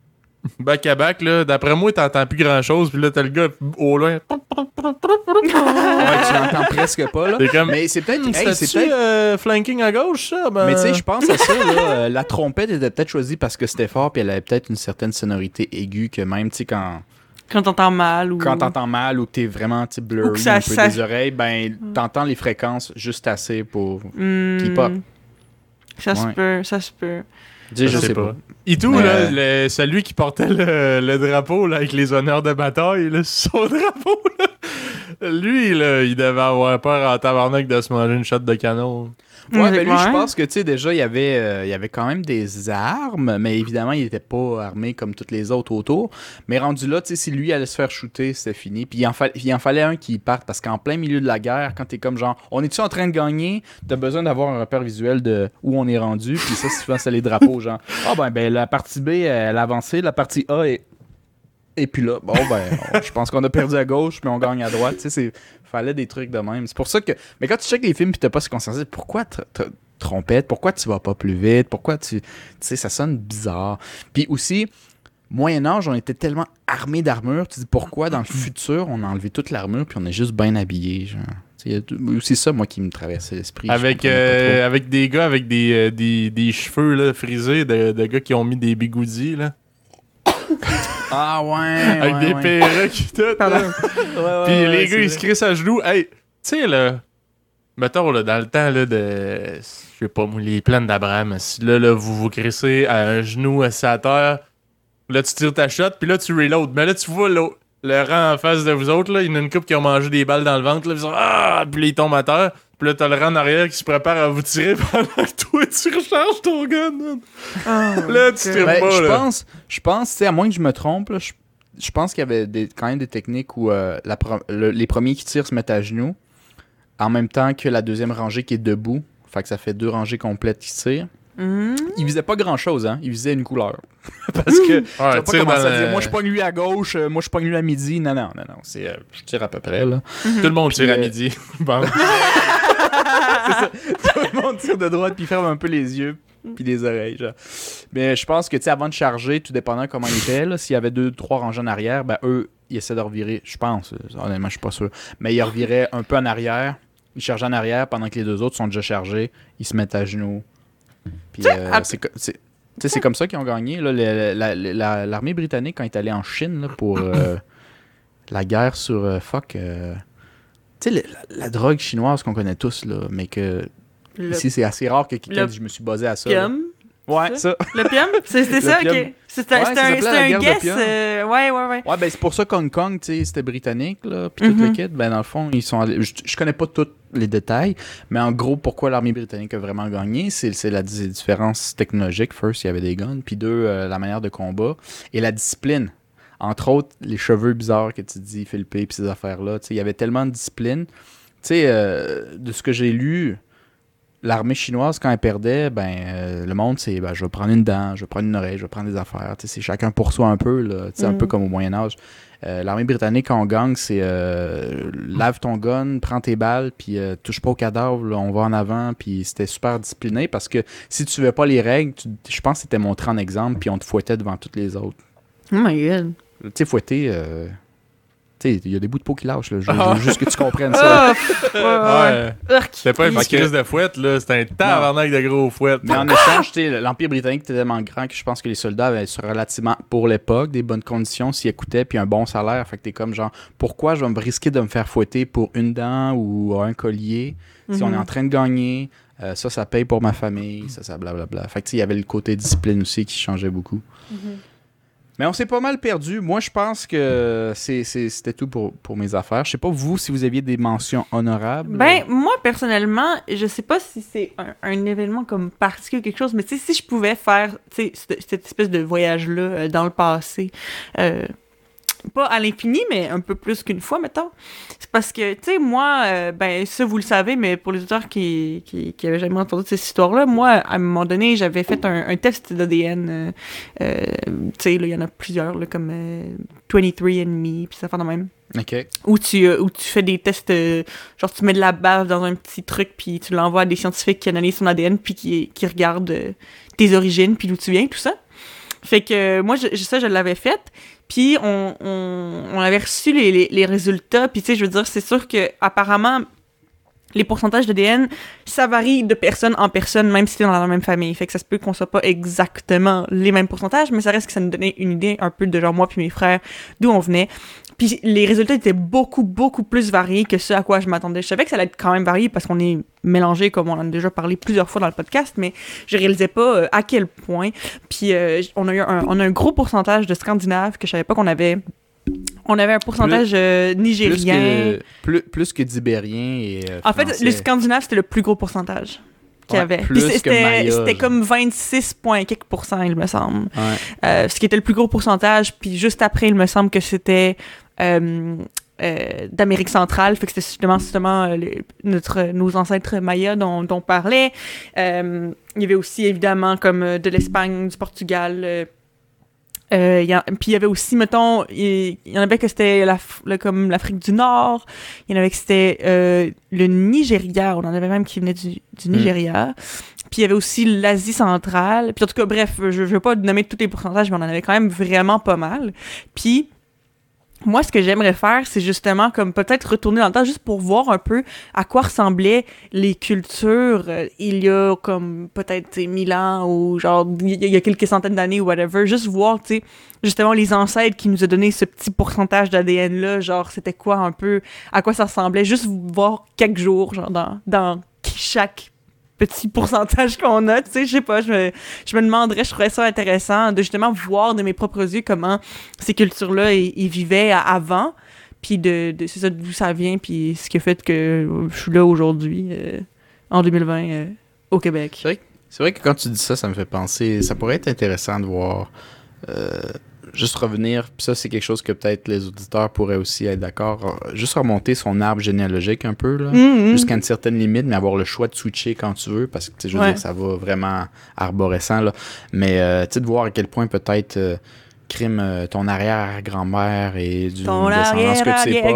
back à back, là. D'après moi, t'entends plus grand-chose, puis là, t'as le gars au loin. Ouais, tu l'entends presque pas, là. Comme, Mais c'est peut-être, Hum, hey, c'est peut-être euh, flanking à gauche, ça? Ben... Mais tu sais, je pense à ça, là, la trompette était peut-être choisie parce que c'était fort, puis elle avait peut-être une certaine sonorité aiguë que même, tu sais, quand, Quand t'entends mal ou. quand t'entends mal ou que t'es vraiment, tu sais, blurry Ou que ça- un peu ça- des oreilles, ben, t'entends les fréquences juste assez pour... Hum, Keep up. Ça se Ouais. peut, ça se peut. Je, je sais pas. Et tout, Mais, là, le- celui qui portait le, le drapeau là, avec les honneurs de bataille, là, son drapeau, là, lui, là, il devait avoir peur en tabarnak de se manger une shot de canon. Ouais, ben lui, je pense que, tu sais, déjà, il y avait, euh, il y avait quand même des armes, mais évidemment, il était pas armé comme toutes les autres autour. Mais rendu là, tu sais, si lui allait se faire shooter, c'était fini. Puis il en, fa- il en fallait un qui parte, parce qu'en plein milieu de la guerre, quand t'es comme genre, on est-tu en train de gagner, t'as besoin d'avoir un repère visuel de où on est rendu, puis ça, souvent, c'est les drapeaux, genre, ah ben, ben, la partie B, elle a avancé, la partie A est... Et puis là, bon, ben, je pense qu'on a perdu à gauche, mais on gagne à droite. Tu sais, c'est fallait des trucs de même. C'est pour ça que. Mais quand tu checkes les films puis t'as pas ce conscience, pourquoi tr- tr- trompette? Pourquoi tu vas pas plus vite? Pourquoi tu. Tu sais, ça sonne bizarre? Puis aussi, Moyen-Âge, on était tellement armés d'armure. Tu dis pourquoi dans le futur, on a enlevé toute l'armure puis on est juste bien habillé, genre? C'est ça, moi, qui me traversait l'esprit. Avec, euh, avec des gars avec des, euh, des, des cheveux là, frisés, de, de gars qui ont mis des bigoudis, là. Ah ouais. avec ouais, des ouais. perruques et tout. Ouais, Puis ouais, les gars, ils se crissent à genoux. Hey, tu sais, là, mettons, là, dans le temps, là, de, je sais pas, moi, les plaines d'Abraham, si là, là, vous vous crissez à un genou assis à terre, là, tu tires ta shot, puis là, tu reload. Mais là, tu vois l'au- le rang en face de vous autres, là, il y en a une couple qui ont mangé des balles dans le ventre, là, ils sont, ah, puis là, ils tombent à terre. Puis là, t'as le rang en arrière qui se prépare à vous tirer pendant que toi, tu recharges ton gun. man. Oh, Là, tu tires Ben, pas, je là. pense, je pense, tu sais, à moins que je me trompe, là, je, je pense qu'il y avait des, quand même des techniques où euh, la pro- le- les premiers qui tirent se mettent à genoux, en même temps que la deuxième rangée qui est debout. Fait que ça fait deux rangées complètes qui tirent. Hum. Ils visaient pas grand chose, hein. Ils visaient une couleur. Parce que tu vas Ouais, pas commencer à dire, moi je pogne lui à gauche, euh, moi je pogne lui à midi. Non, non, non, non. C'est, euh, je tire à peu près, là. Tout le monde Puis, tire à midi. Bon. Tout le monde tire de droite puis ferme un peu les yeux puis les oreilles. Genre. Mais je pense que, tu sais, avant de charger, tout dépendant comment il était, là, s'il y avait deux, trois rangées en arrière, ben eux, ils essaient de revirer, je pense, euh, honnêtement, je suis pas sûr, mais ils reviraient un peu en arrière, ils chargeaient en arrière pendant que les deux autres sont déjà chargés, ils se mettent à genoux. Puis euh, ap- c'est tu sais, c'est comme ça qu'ils ont gagné. la- la- L'armée britannique, quand elle est allée en Chine là, pour euh, la guerre sur euh, fuck. euh, sais, le- la, la drogue chinoise qu'on connaît tous, là, mais que Le ici c'est assez rare que quelqu'un le dise je me suis basé à ça. pium. Ouais, ça? L'opium? C'est c'est ça, ok. C'était c'était un, c'était guess. euh, ouais, ouais, ouais. Ouais, ben c'est pour ça qu'Hong Kong, tu sais, c'était britannique, là, puis tout Mhm. le kit. Ben dans le fond, ils sont allés. Je, je connais pas tous les détails, mais en gros, pourquoi l'armée britannique a vraiment gagné, c'est la di- différence technologique. First, il y avait des guns, puis deux, euh, la manière de combat et la discipline. Entre autres, les cheveux bizarres que tu dis, Philippe, puis ces affaires-là. Il y avait tellement de discipline. Tu sais, euh, de ce que j'ai lu, l'armée chinoise, quand elle perdait, ben, euh, le monde, c'est ben, je vais prendre une dent, je vais prendre une oreille, je vais prendre des affaires. C'est chacun pour soi un peu, là, un Mhm. peu comme au Moyen-Âge. Euh, l'armée britannique, quand on gagne, c'est euh, lave ton gun, prends tes balles, puis touche pas au cadavre, là, on va en avant. Puis c'était super discipliné parce que si tu suivais pas les règles, tu- je pense que c'était montré en exemple, puis on te fouettait devant toutes les autres. Oh my god. Tu sais, fouetter, euh, tu sais, il y a des bouts de peau qui lâchent, là. Je, je veux juste que tu comprennes ça. Ah, ouais. C'était pas une crise de fouette, là. C'était un tabarnak de gros fouettes. Mais en échange, l'Empire britannique était tellement grand que je pense que les soldats avaient relativement, pour l'époque, des bonnes conditions s'ils écoutaient, puis un bon salaire. Fait que t'es comme genre, pourquoi je vais me risquer de me faire fouetter pour une dent ou un collier si on est Mhm. en train de gagner? Euh, ça, ça paye pour ma famille, ça, ça blablabla. Fait que tu sais, il y avait le côté discipline aussi qui changeait beaucoup. Mhm. Mais on s'est pas mal perdu. Moi, je pense que c'était tout pour, mes affaires. Je sais pas, vous, si vous aviez des mentions honorables. Ben, moi, personnellement, je sais pas si c'est un, événement comme particulier ou quelque chose, mais si je pouvais faire, cette, cette espèce de voyage-là euh, dans le passé, euh, pas à l'infini, mais un peu plus qu'une fois, mettons. C'est parce que, tu sais, moi, euh, ben, ça, vous le savez, mais pour les auteurs qui, qui, qui avaient jamais entendu cette histoire-là, moi, à un moment donné, j'avais fait un, un test d'ADN. Euh, euh, tu sais, il y en a plusieurs, là, comme euh, 23andMe, puis ça fait de même OK. où tu, où tu fais des tests, genre tu mets de la bave dans un petit truc, puis tu l'envoies à des scientifiques qui analysent ton ADN, puis qui, qui regardent tes origines, puis d'où tu viens, tout ça. Fait que moi, je, ça, je l'avais fait. Puis on, on, on avait reçu les, les, les résultats. Puis tu sais, je veux dire, c'est sûr que apparemment les pourcentages d'ADN, ça varie de personne en personne, même si t'es dans la même famille. Fait que ça se peut qu'on soit pas exactement les mêmes pourcentages, mais ça reste que ça nous donnait une idée un peu de genre moi puis mes frères d'où on venait. Puis les résultats étaient beaucoup, beaucoup plus variés que ce à quoi je m'attendais. Je savais que ça allait être quand même varié parce qu'on est mélangés, comme on en a déjà parlé plusieurs fois dans le podcast, mais je réalisais pas euh, à quel point. Puis euh, on, a eu un, un gros pourcentage de Scandinaves que je savais pas qu'on avait. On avait un pourcentage euh, Plus nigérien. que, plus, plus que d'Ibérien et. euh, En fait, Français. le Scandinave, c'était le plus gros pourcentage qu'il y Ouais, avait. plus que c'était comme 26 points quelques pourcents, il me semble. Ouais. Euh, ce qui était le plus gros pourcentage. Puis juste après, il me semble que c'était euh, euh, d'Amérique centrale. Fait que c'était justement, justement euh, les- notre, nos ancêtres mayas dont, dont on parlait. Euh, il y avait aussi, évidemment, comme euh, de l'Espagne, du Portugal. Euh, il y en- puis il y avait aussi, mettons, il, y en avait que c'était le- comme l'Afrique du Nord, il y en avait que c'était euh, le Nigeria, on en avait même qui venait du, du Nigeria. Puis il y avait aussi l'Asie centrale. Puis en tout cas, bref, je ne vais pas nommer tous les pourcentages, mais on en avait quand même vraiment pas mal. Puis moi, ce que j'aimerais faire, c'est justement comme peut-être retourner dans le temps juste pour voir un peu à quoi ressemblaient les cultures euh, il y a comme peut-être mille ans ou genre il y, a- quelques centaines d'années ou whatever. Juste voir, tu sais, justement les ancêtres qui nous a donné ce petit pourcentage d'ADN-là, genre c'était quoi un peu, à quoi ça ressemblait. Juste voir quelques jours, genre dans, dans chaque petit pourcentage qu'on a, tu sais, je sais pas, je me, je me demanderais, je trouverais ça intéressant de justement voir de mes propres yeux comment ces cultures-là, ils, vivaient avant, puis de, c'est ça, d'où ça vient, puis ce qui a fait que je suis là aujourd'hui, euh, en 2020, euh, au Québec. C'est vrai que quand tu dis ça, ça me fait penser. Ça pourrait être intéressant de voir. euh, juste revenir. Puis ça, c'est quelque chose que peut-être les auditeurs pourraient aussi être d'accord. euh, Juste remonter son arbre généalogique un peu, là. Mhm. Jusqu'à une certaine limite, mais avoir le choix de switcher quand tu veux, parce que, tu sais, je veux Ouais. dire, ça va vraiment arborescent, là. Mais, euh, tu sais, de voir à quel point peut-être euh, crime euh, ton arrière-grand-mère et d'une Ton descendance que tu sais pas.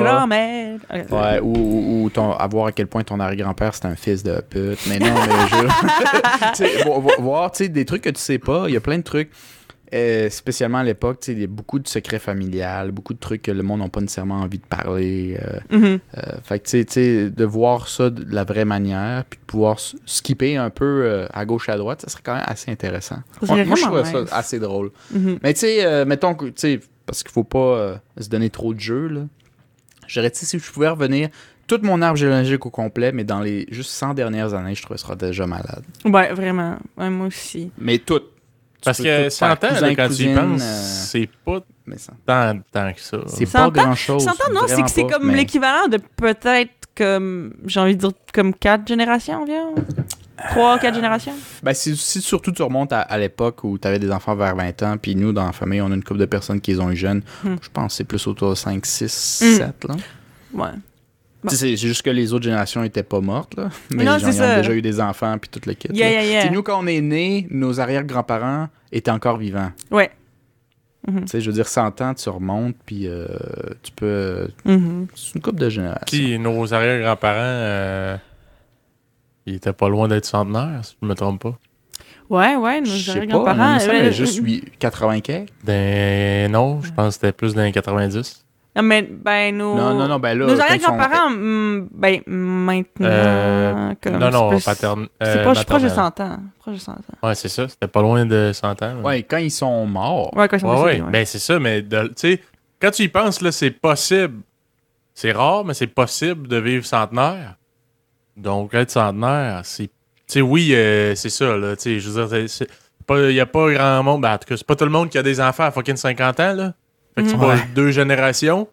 Ok. Ouais, ou, ou, ou ton, à voir à quel point ton arrière-grand-père c'est un fils de pute. Mais non, mais je. Voir tu sais, des trucs que tu sais pas. Il y a plein de trucs. Euh, spécialement à l'époque, il y a beaucoup de secrets familiales, beaucoup de trucs que le monde n'a pas nécessairement envie de parler. euh, Mhm. euh, fait que, tu sais, de voir ça de la vraie manière, puis de pouvoir skipper un peu euh, à gauche à droite, ça serait quand même assez intéressant. Moi, je trouve ça assez drôle. Mhm. Mais tu sais, mettons que, tu sais, parce qu'il faut pas se donner trop de jeu, là. J'aurais, si je pouvais revenir tout mon arbre géologique au complet, mais dans les juste 100 dernières années, je trouverais ça déjà malade. Ouais, vraiment. Ouais, moi aussi. Mais tout. Parce que tout 100 faire. ans, Cousin, quand tu y penses, euh, c'est pas mais ça- tant, tant que ça. C'est pas grand-chose. 100 ans, non, c'est que c'est comme mais- l'équivalent de peut-être comme, j'ai envie de dire, comme quatre générations environ. Trois, quatre générations. Ben, si, si surtout tu remontes à, à l'époque où tu avais des enfants vers 20 ans, puis nous, dans la famille, on a une couple de personnes qui les ont eu jeunes, Hmm. je pense que c'est plus autour de 5, 6, Hmm. 7, là. Ouais. Bon. C'est juste que les autres générations étaient pas mortes, là. Mais Non, genre, ils ont déjà eu des enfants, puis tout le kit. Yeah, nous, quand on est nés, nos arrière-grands-parents étaient encore vivants. Ouais. Tu sais, je veux dire, 100 ans, tu remontes, puis euh, tu peux... Mhm. C'est une couple de générations. Puis nos arrière-grands-parents, euh, ils étaient pas loin d'être centenaires, si je me trompe pas. Ouais, ouais, nos Je sais pas, arrière-grands-parents. mais ça, euh, juste huit- 80 quelques. Ben non, je pense que c'était plus dans les 90. Non, mais ben, nos. Non, non, non, ben là... Nos arrière-grands-parents, mm, ben, maintenant. Euh, comme, non, non, c'est paterne. C'est euh, proche, proche de maternelle. 100 ans. Proche de 100 ans. Ouais, c'est ça. C'était pas loin de 100 ans. sont- Ouais, quand ils sont morts... Ouais, quand ils sont Ouais, ouais. Ben, c'est ça, mais tu sais, quand tu y penses, là, c'est possible. C'est rare, mais c'est possible de vivre centenaire. Donc, être centenaire, c'est. Tu sais, oui, euh, c'est ça, là. Tu sais, je veux dire, c'est- c'est pas- il y a pas grand monde. Ben, en tout cas, c'est pas tout le monde qui a des enfants à fucking 50 ans, là. Fait que c'est Mm. pas Ouais. deux générations.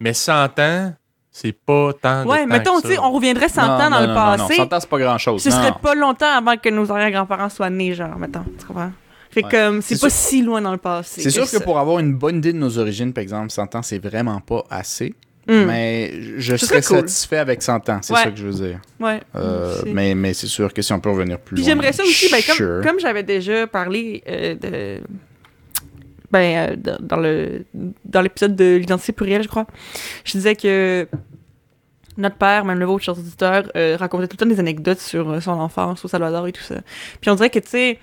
Mais 100 ans, c'est pas tant de Ouais, temps mettons, que tu sais, ça. on reviendrait 100 Non, ans dans non, le non, non, non, passé. 100 ans, c'est pas grand-chose. Ce Non, serait pas longtemps avant que nos arrière-grands-parents soient nés, genre, mettons. Tu comprends? Fait que Ouais. c'est pas sûr- si loin dans le passé. C'est sûr que ça. pour avoir une bonne idée de nos origines, par exemple, 100 ans, c'est vraiment pas assez. Hmm. Mais je Ce serais cool. satisfait avec 100 ans, c'est Ouais. ça que je veux dire. Ouais. Euh, mais mais c'est sûr que si on peut revenir plus Puis loin. j'aimerais ça aussi, ben, comme, sure. comme j'avais déjà parlé euh, de. Ben, euh, dans, dans l'épisode de l'identité plurielle, je crois, je disais que notre père, même le vôtre, chers auditeurs, euh, racontait tout le temps des anecdotes sur euh, son enfance au Salvador et tout ça. Puis on dirait que, tu sais,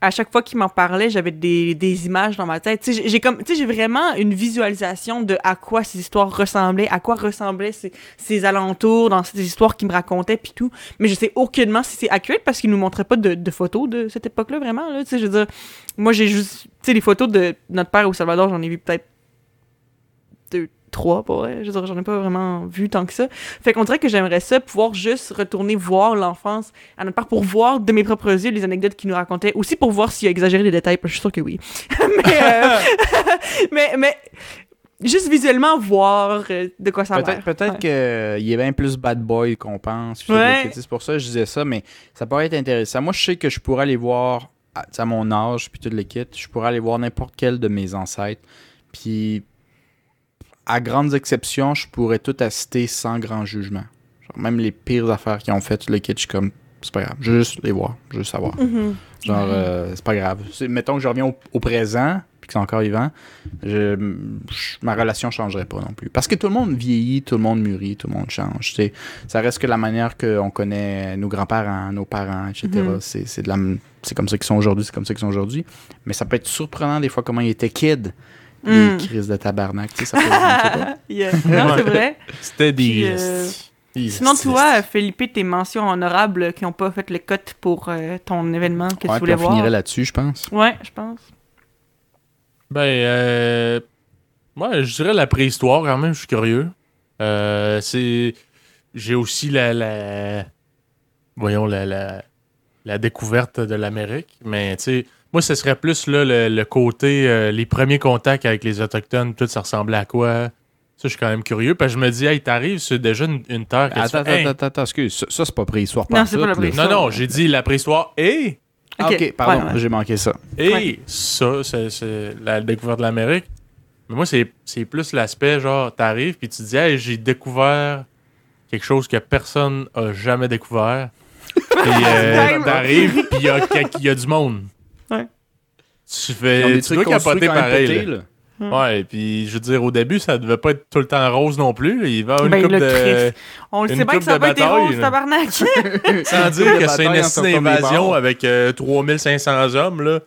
à chaque fois qu'il m'en parlait, j'avais des, des images dans ma tête. J'ai- comme, j'ai vraiment une visualisation de à quoi ces histoires ressemblaient, à quoi ressemblaient ces, ces alentours dans ces histoires qu'il me racontait puis tout. Mais je sais aucunement si c'est accurate parce qu'il nous montrait pas de, de photos de cette époque-là vraiment. Là, je veux dire, moi j'ai juste, tu sais, les photos de notre père au Salvador, j'en ai vu peut-être deux, trois pour vrai. Je j'en ai pas vraiment vu tant que ça. Fait qu'on dirait que j'aimerais ça, pouvoir juste retourner voir l'enfance à notre père pour voir de mes propres yeux les anecdotes qu'il nous racontait. Aussi pour voir s'il a exagéré les détails, parce que je suis sûre que oui. mais, euh, mais, mais juste visuellement voir euh, de quoi ça a Peut-être peut-être Ouais. qu'il est bien plus bad boy qu'on pense. Ouais. C'est pour ça que je disais ça, mais ça pourrait être intéressant. Moi, je sais que je pourrais aller voir, à mon âge, puis tout le kit, je pourrais aller voir n'importe quel de mes ancêtres. Puis, à grandes exceptions, je pourrais tout assister sans grand jugement. Genre, même les pires affaires qu'ils ont fait, tout le kit, je suis comme, c'est pas grave. Je veux juste les voir, je veux juste savoir. Mhm. Genre, euh, c'est pas grave. C'est- Mettons que je reviens au, au présent, puis qu'ils sont encore je, je- ma relation changerait pas non plus. Parce que tout le monde vieillit, tout le monde mûrit, tout le monde change. Ça reste que la manière qu'on connaît nos grands-parents, nos parents, etc. Mhm. C'est c'est de la m- c'est comme ça qu'ils sont aujourd'hui, c'est comme ça qu'ils sont aujourd'hui. Mais ça peut être surprenant des fois comment ils étaient kids. Les Mm. crises de tabarnak, tu sais, ça pas. Yeah. Non, c'est vrai. C'était des. Puis, euh, Des- Sinon, toi, Philippe, tes mentions honorables qui n'ont pas fait le cut pour euh, ton événement que Ouais, tu voulais on voir. finirait là-dessus, je pense. Ouais, je pense. Ben, euh, moi, je dirais la préhistoire quand même, je suis curieux. Euh, c'est. J'ai aussi la, la. Voyons, la, la, la découverte de l'Amérique. Mais, tu sais, moi, ce serait plus là, le, le côté. euh, les premiers contacts avec les Autochtones, tout ça ressemblait à quoi? Ça, je suis quand même curieux. Parce que je me dis, hey, t'arrives sur déjà une, une terre. Attends, fais, hey, attends, attends, attends, excuse. Ça, ça, c'est pas préhistoire Non, c'est pas la préhistoire. Non, non, j'ai dit la préhistoire et. Ah, Ok, ok, pardon, ouais, ouais. j'ai manqué ça. Et Ouais. ça, c'est c'est la découverte de l'Amérique. Mais moi, c'est c'est plus l'aspect, genre, t'arrives puis tu te dis, hey, j'ai découvert quelque chose que personne a jamais découvert. Puis euh, t'arrives puis y, il y a du monde. Ouais. Tu fais. des Tu trucs dois capoter pareil. pétés, là. là. Ouais, puis je veux dire, au début, ça devait pas être tout le temps rose non plus. Il va une Ben, coupe le de. On le une sait bien que coupe ça a de pas été bataille, rose, tabarnak. Sans dire que c'est une invasion avec euh, 3500 hommes, là.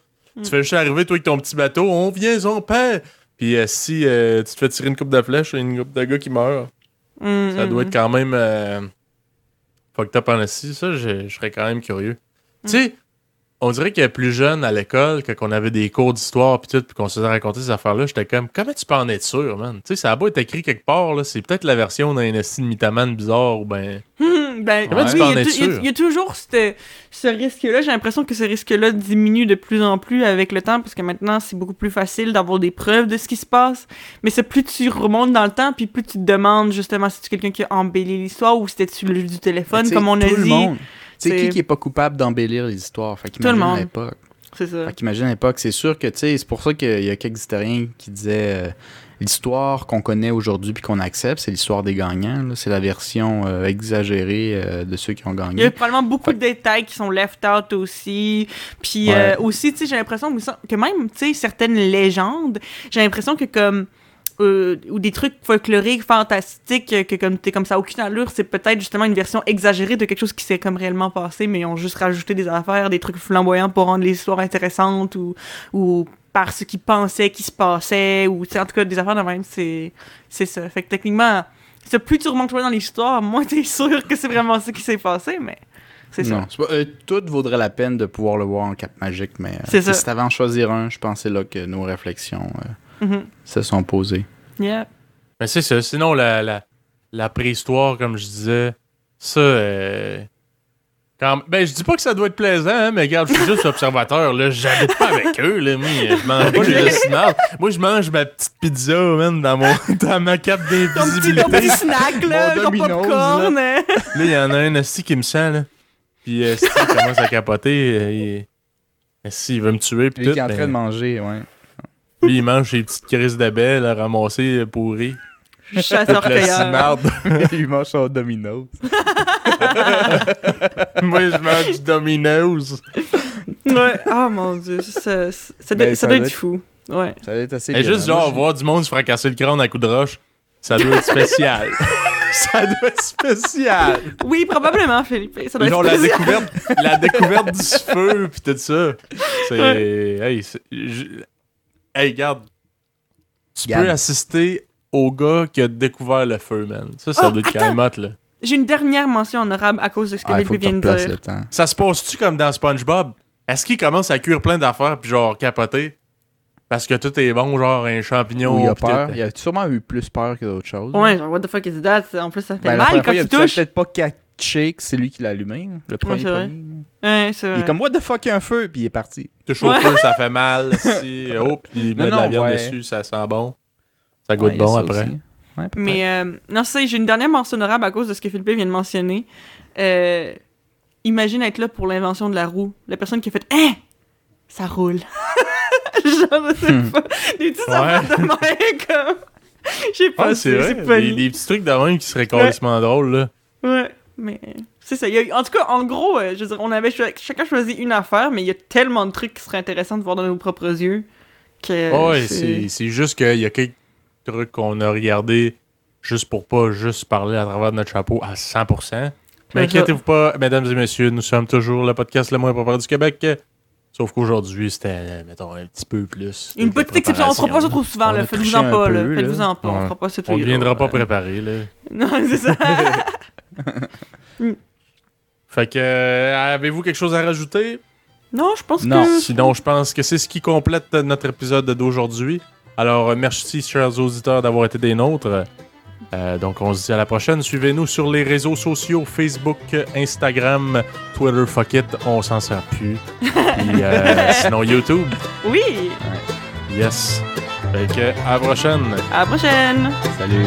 Tu fais juste arriver, toi, avec ton petit bateau, on vient, on paix. Puis euh, si euh, tu te fais tirer une coupe de flèche, une coupe de gars qui meurt, Mm, ça mm, doit mm. être quand même euh, fucked up en esti. Ça, je, je serais quand même curieux. Tu sais, on dirait que plus jeune à l'école, quand on avait des cours d'histoire puis tout, puis qu'on se faisait raconter ces affaires-là, j'étais comme, comment tu peux en être sûr, man? Tu sais, ça a beau être écrit quelque part, là, c'est peut-être la version d'un esti de mythoman bizarre ou ben. Hmm, ben, Comment tu il peux en y, a être tou- il y a- sûr? il y a toujours cette- ce risque-là. J'ai l'impression que ce risque-là diminue de plus en plus avec le temps parce que maintenant, c'est beaucoup plus facile d'avoir des preuves de ce qui se passe. Mais c'est plus tu remontes dans le temps, puis plus tu te demandes justement si tu quelqu'un qui a embelli l'histoire ou si jeu du téléphone, Tu comme on a dit. monde. Tu sais, c'est- qui qui est pas coupable d'embellir les histoires? Fait Tout le monde. l'époque. C'est ça. Fait qu'imagine l'époque. C'est sûr que, tu sais, c'est pour ça qu'il y a quelques historiens qui disaient... euh, l'histoire qu'on connaît aujourd'hui puis qu'on accepte, c'est l'histoire des gagnants. là. C'est la version euh, exagérée euh, de ceux qui ont Il y a gagné. probablement beaucoup de détails qui sont left out aussi. Puis Ouais. aussi, tu sais, j'ai l'impression que que même, tu sais, certaines légendes, j'ai l'impression que comme euh, ou des trucs folkloriques, fantastiques, euh, que comme t'es comme ça, aucune allure, c'est peut-être justement une version exagérée de quelque chose qui s'est comme réellement passé, mais ils ont juste rajouté des affaires, des trucs flamboyants pour rendre les histoires intéressantes ou, ou par ce qu'ils pensaient qui se passait, ou en tout cas, des affaires de même, c'est c'est ça. Fait que techniquement, c'est plus tu remontes dans l'histoire, moins t'es sûr que c'est vraiment ça qui s'est passé, mais c'est ça. Pas- euh, tout vaudrait la peine de pouvoir le voir en cap magique, mais euh, C'est ça. si t'avais en choisir un, je pensais là que nos réflexions euh, Mhm. se sont posées. Yeah. Mais c'est ça. Sinon, la, la, la préhistoire, comme je disais, ça. euh, quand- ben, je dis pas que ça doit être plaisant, hein, mais regarde, je suis juste observateur, là. J'habite pas avec eux, là. Moi, je mange pas cinéma. Moi, je mange ma petite pizza, man, dans, mon, dans ma cape Ton petit, ton d'invisibilité. petit snack, là, Mon ton Domino's, popcorn. hein. Là, il y en a un aussi qui me sent, là. Puis, euh, si il commence à capoter, euh, il... Si, il veut me tuer, puis tout. qui est en ben, train de manger, ouais. Lui, il mange ses petites crises d'abeilles, là, ramassées, euh, pourries. La Chasseur-cueilleur. Il mange son domino. Moi, je mange du Domino's. Ouais. Oh mon dieu, ça, ça, ça doit, Ben, ça ça doit doit être être- fou. Ouais. Ça va être assez Et juste, genre, voir du monde se fracasser le crâne à coups de roche, ça doit être spécial. ça doit être spécial. Oui, probablement, Philippe. Ça doit Genre, être la découverte, la découverte du feu, pis tout ça. C'est. Ouais. Hey, hey, regarde. Tu Garde. peux assister au gars qui a découvert le feu, man. Ça, ça Oh, doit être hot, là. J'ai une dernière mention honorable à cause de ce que Ah, il faut Philippe que tu vient de replaces dire. le temps. Ça se passe-tu comme dans SpongeBob? Est-ce qu'il commence à cuire plein d'affaires, puis genre capoter? Parce que tout est bon, genre un champignon. Où il a peur. tout. Il a sûrement eu plus peur que d'autres choses. Ouais, genre, what the fuck is that? En plus, ça fait Ben, la mal première quand fois, il a tu touches. peut-être pas catché que c'est lui qui l'a allumé. Le premier. c'est. Ouais, c'est Il vrai. est comme, what the fuck, il y a un feu, puis il est parti. Touche au feu, ça fait mal. Si, oh, puis il met Non, de la viande ouais. dessus, ça sent bon. Ça goûte il bon ça après. Mais euh, non, c'est j'ai une dernière mention honorable à cause de ce que Philippe vient de mentionner. Euh, imagine être là pour l'invention de la roue. La personne qui a fait Hein? Ça roule. Genre, je sais Hmm. pas. Des petits Ouais. de comme. Je sais pas, Ouais, c'est vrai. c'est Des, des petits trucs de même qui seraient carrément drôles, là. Ouais, mais c'est ça. Il y a- en tout cas, en gros, euh, je veux dire, on avait chacun choisi une affaire, mais il y a tellement de trucs qui seraient intéressants de voir dans nos propres yeux que. ouais, c'est c'est juste qu'il y a quelques trucs qu'on a regardés juste pour pas juste parler à travers notre chapeau à 100%. Mais ça. inquiétez-vous pas, mesdames et messieurs, nous sommes toujours le podcast le moins préparé du Québec. Sauf qu'aujourd'hui, c'était, mettons, un petit peu plus. Une petite exception, on fera pas ça trop souvent, là. a Faites-vous triché en un pas, là. peu, Faites-vous en là. pas, on fera pas ça On ne viendra pas là. préparé, là. Non, c'est ça. Fait que, euh, avez-vous quelque chose à rajouter? non, je pense Non. que. Sinon, je pense que c'est ce qui complète notre épisode d'aujourd'hui. Alors, euh, merci, chers auditeurs, d'avoir été des nôtres. Euh, donc, on se dit à la prochaine. Suivez-nous sur les réseaux sociaux Facebook, Instagram, Twitter, fuck it, on s'en sert plus. Puis, euh, sinon, YouTube. Oui! Yes. Fait que, à la prochaine. À la prochaine! Salut.